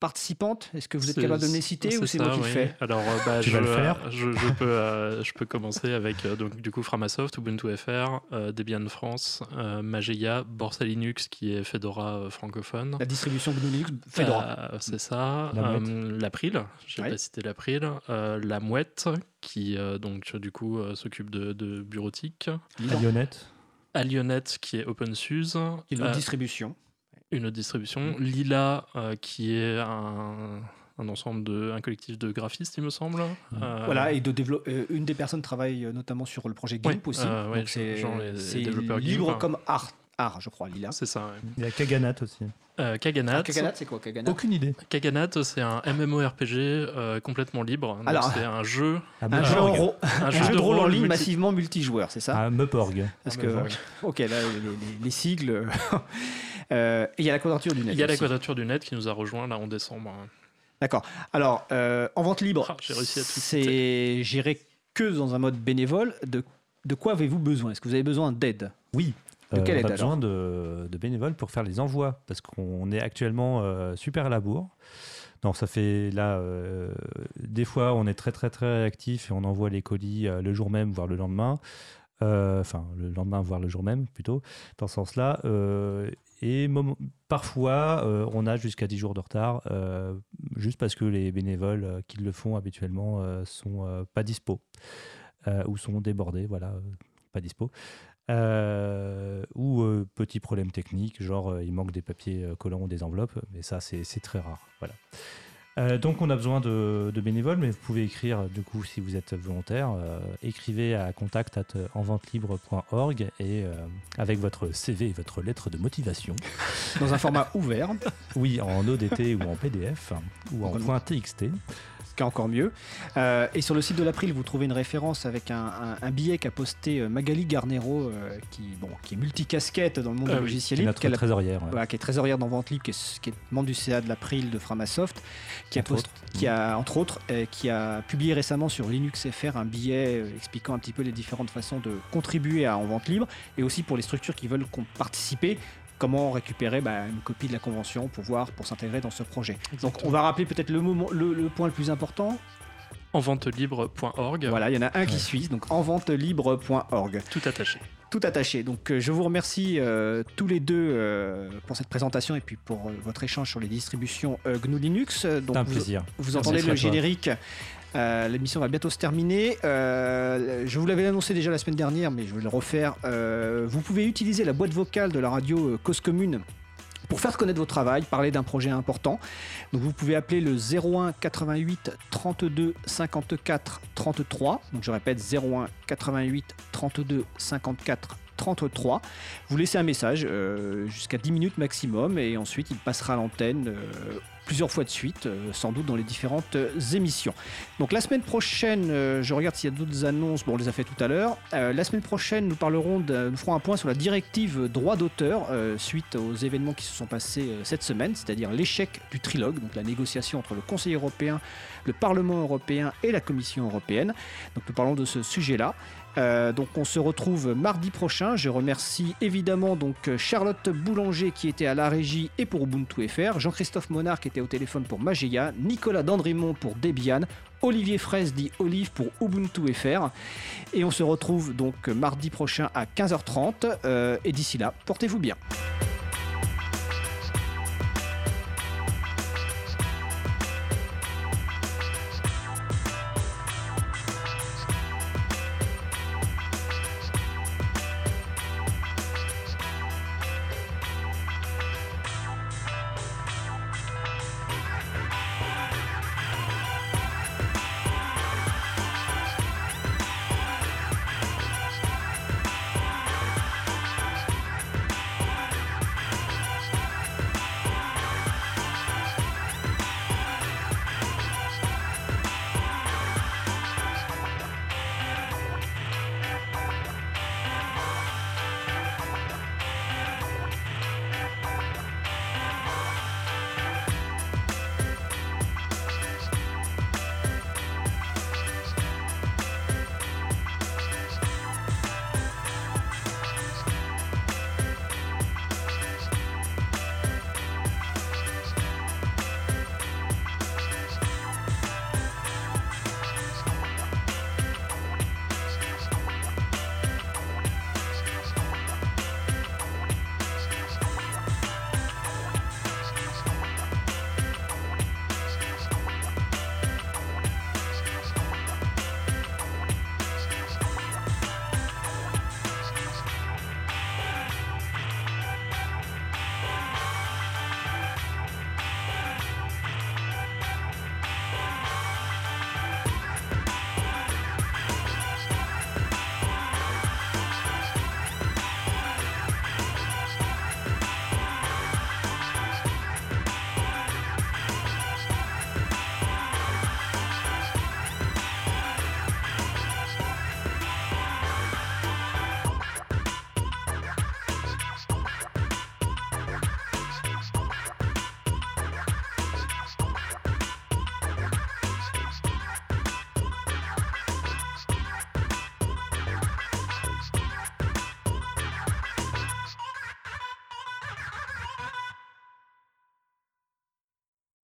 Speaker 3: participantes? Est-ce que vous êtes capable de me les citer ou c'est moi qui le fais?
Speaker 1: Alors, euh, bah, je, vais le faire? Je, peux, euh, je peux commencer avec euh, donc, du coup Framasoft, Ubuntu FR, Debian France, Mageia, Borsa Linux qui est Fedora francophone.
Speaker 3: La distribution GNU Linux Fedora.
Speaker 1: c'est ça. L'April, j'ai pas cité l'April. la Mouette qui donc du coup s'occupe de, de bureautique.
Speaker 7: Alionet.
Speaker 1: Alionet qui est OpenSUSE.
Speaker 3: Qui est distribution
Speaker 1: une autre distribution. Lila, euh, qui est un, un, ensemble de, un collectif de graphistes, il me semble.
Speaker 3: Mmh. Euh, voilà, et de euh, une des personnes travaille notamment sur le projet GIMP aussi. donc c'est libre comme art art, je crois, Lila.
Speaker 1: C'est ça.
Speaker 7: Il y a Kaganat aussi.
Speaker 1: Kaganat.
Speaker 3: Ah, Kaganat, c'est quoi Kaganat?
Speaker 7: Aucune idée.
Speaker 1: Kaganat, c'est un MMORPG complètement libre. Alors, c'est un jeu.
Speaker 3: Un, jeu, un jeu, de rôle en ligne massivement multijoueur, c'est ça?
Speaker 7: Un Meporg.
Speaker 3: Parce que, ok, là, les, sigles. il y a la quadrature du net.
Speaker 1: Il y a la quadrature du net qui nous a rejoint là en décembre.
Speaker 3: D'accord. Alors, en vente libre, ah, c'est géré que dans un mode bénévole. De, de quoi avez-vous besoin? Est-ce que vous avez besoin d'aide?
Speaker 7: Oui. De quelle euh, aide, on a besoin de, de, bénévoles pour faire les envois parce qu'on est actuellement euh, super à la bourre. Non, ça fait là, euh, des fois, on est très très très actif et on envoie les colis le jour même, voire le lendemain. Enfin, le lendemain, voire le jour même, plutôt, dans ce sens-là. et parfois, on a jusqu'à 10 jours de retard, juste parce que les bénévoles qui le font habituellement sont pas dispo ou sont débordés, voilà, pas dispo. Euh, ou euh, petit problème technique, genre euh, il manque des papiers collants ou des enveloppes, mais ça c'est très rare. Voilà. donc on a besoin de, bénévoles, mais vous pouvez écrire du coup si vous êtes volontaire, écrivez à contact enventelibre.org et avec votre CV et votre lettre de motivation.
Speaker 3: Dans un format ouvert.
Speaker 7: Oui, en ODT ou en PDF ou en .txt
Speaker 3: encore mieux. Euh, et sur le site de l'April, vous trouvez une référence avec un, billet qu'a posté euh, Magali Garnero, euh, qui, bon, qui est multicasquette dans le monde ah du logiciel
Speaker 7: libre. Qui est trésorière.
Speaker 3: qui est trésorière dans Vente Libre, qui est, membre du CA de l'April de Framasoft, qui a, qui a entre autres, qui a publié récemment sur Linux FR un billet expliquant un petit peu les différentes façons de contribuer à En Vente Libre, et aussi pour les structures qui veulent participer comment récupérer bah, une copie de la convention pour voir, pour s'intégrer dans ce projet. Donc on va rappeler peut-être le, le, point le plus important.
Speaker 1: Enventelibre.org.
Speaker 3: Voilà, il y en a un qui suit, donc enventelibre.org.
Speaker 1: Tout attaché.
Speaker 3: Tout attaché. Donc euh, je vous remercie euh, tous les deux euh, pour cette présentation et puis pour votre échange sur les distributions GNU Linux.
Speaker 7: Donc, un
Speaker 3: vous,
Speaker 7: plaisir.
Speaker 3: Vous entendez le générique euh, l'émission va bientôt se terminer. Euh, je vous l'avais annoncé déjà la semaine dernière, mais je vais le refaire. Euh, vous pouvez utiliser la boîte vocale de la radio Cause Commune pour faire connaître votre travail, parler d'un projet important. Vous pouvez appeler le 01 88 32 54 33. Donc je répète 01 88 32 54 33. Vous laissez un message jusqu'à 10 minutes maximum et ensuite il passera à l'antenne plusieurs fois de suite, euh, sans doute dans les différentes euh, émissions. Donc la semaine prochaine, euh, je regarde s'il y a d'autres annonces, bon on les a fait tout à l'heure. la semaine prochaine, nous parlerons, nous ferons un point sur la directive droit d'auteur suite aux événements qui se sont passés cette semaine, c'est-à-dire l'échec du trilogue, donc la négociation entre le Conseil européen, le Parlement européen et la Commission européenne. Donc nous parlons de ce sujet-là. Euh, donc on se retrouve mardi prochain. Je remercie évidemment donc Charlotte Boulanger qui était à la régie et pour Ubuntu FR, Jean-Christophe Monard qui était au téléphone pour Mageia, Nicolas Dandrimont pour Debian, Olivier Fraisse dit Olive pour Ubuntu FR. Et on se retrouve donc mardi prochain à 15h30. Euh, et d'ici là, portez-vous bien.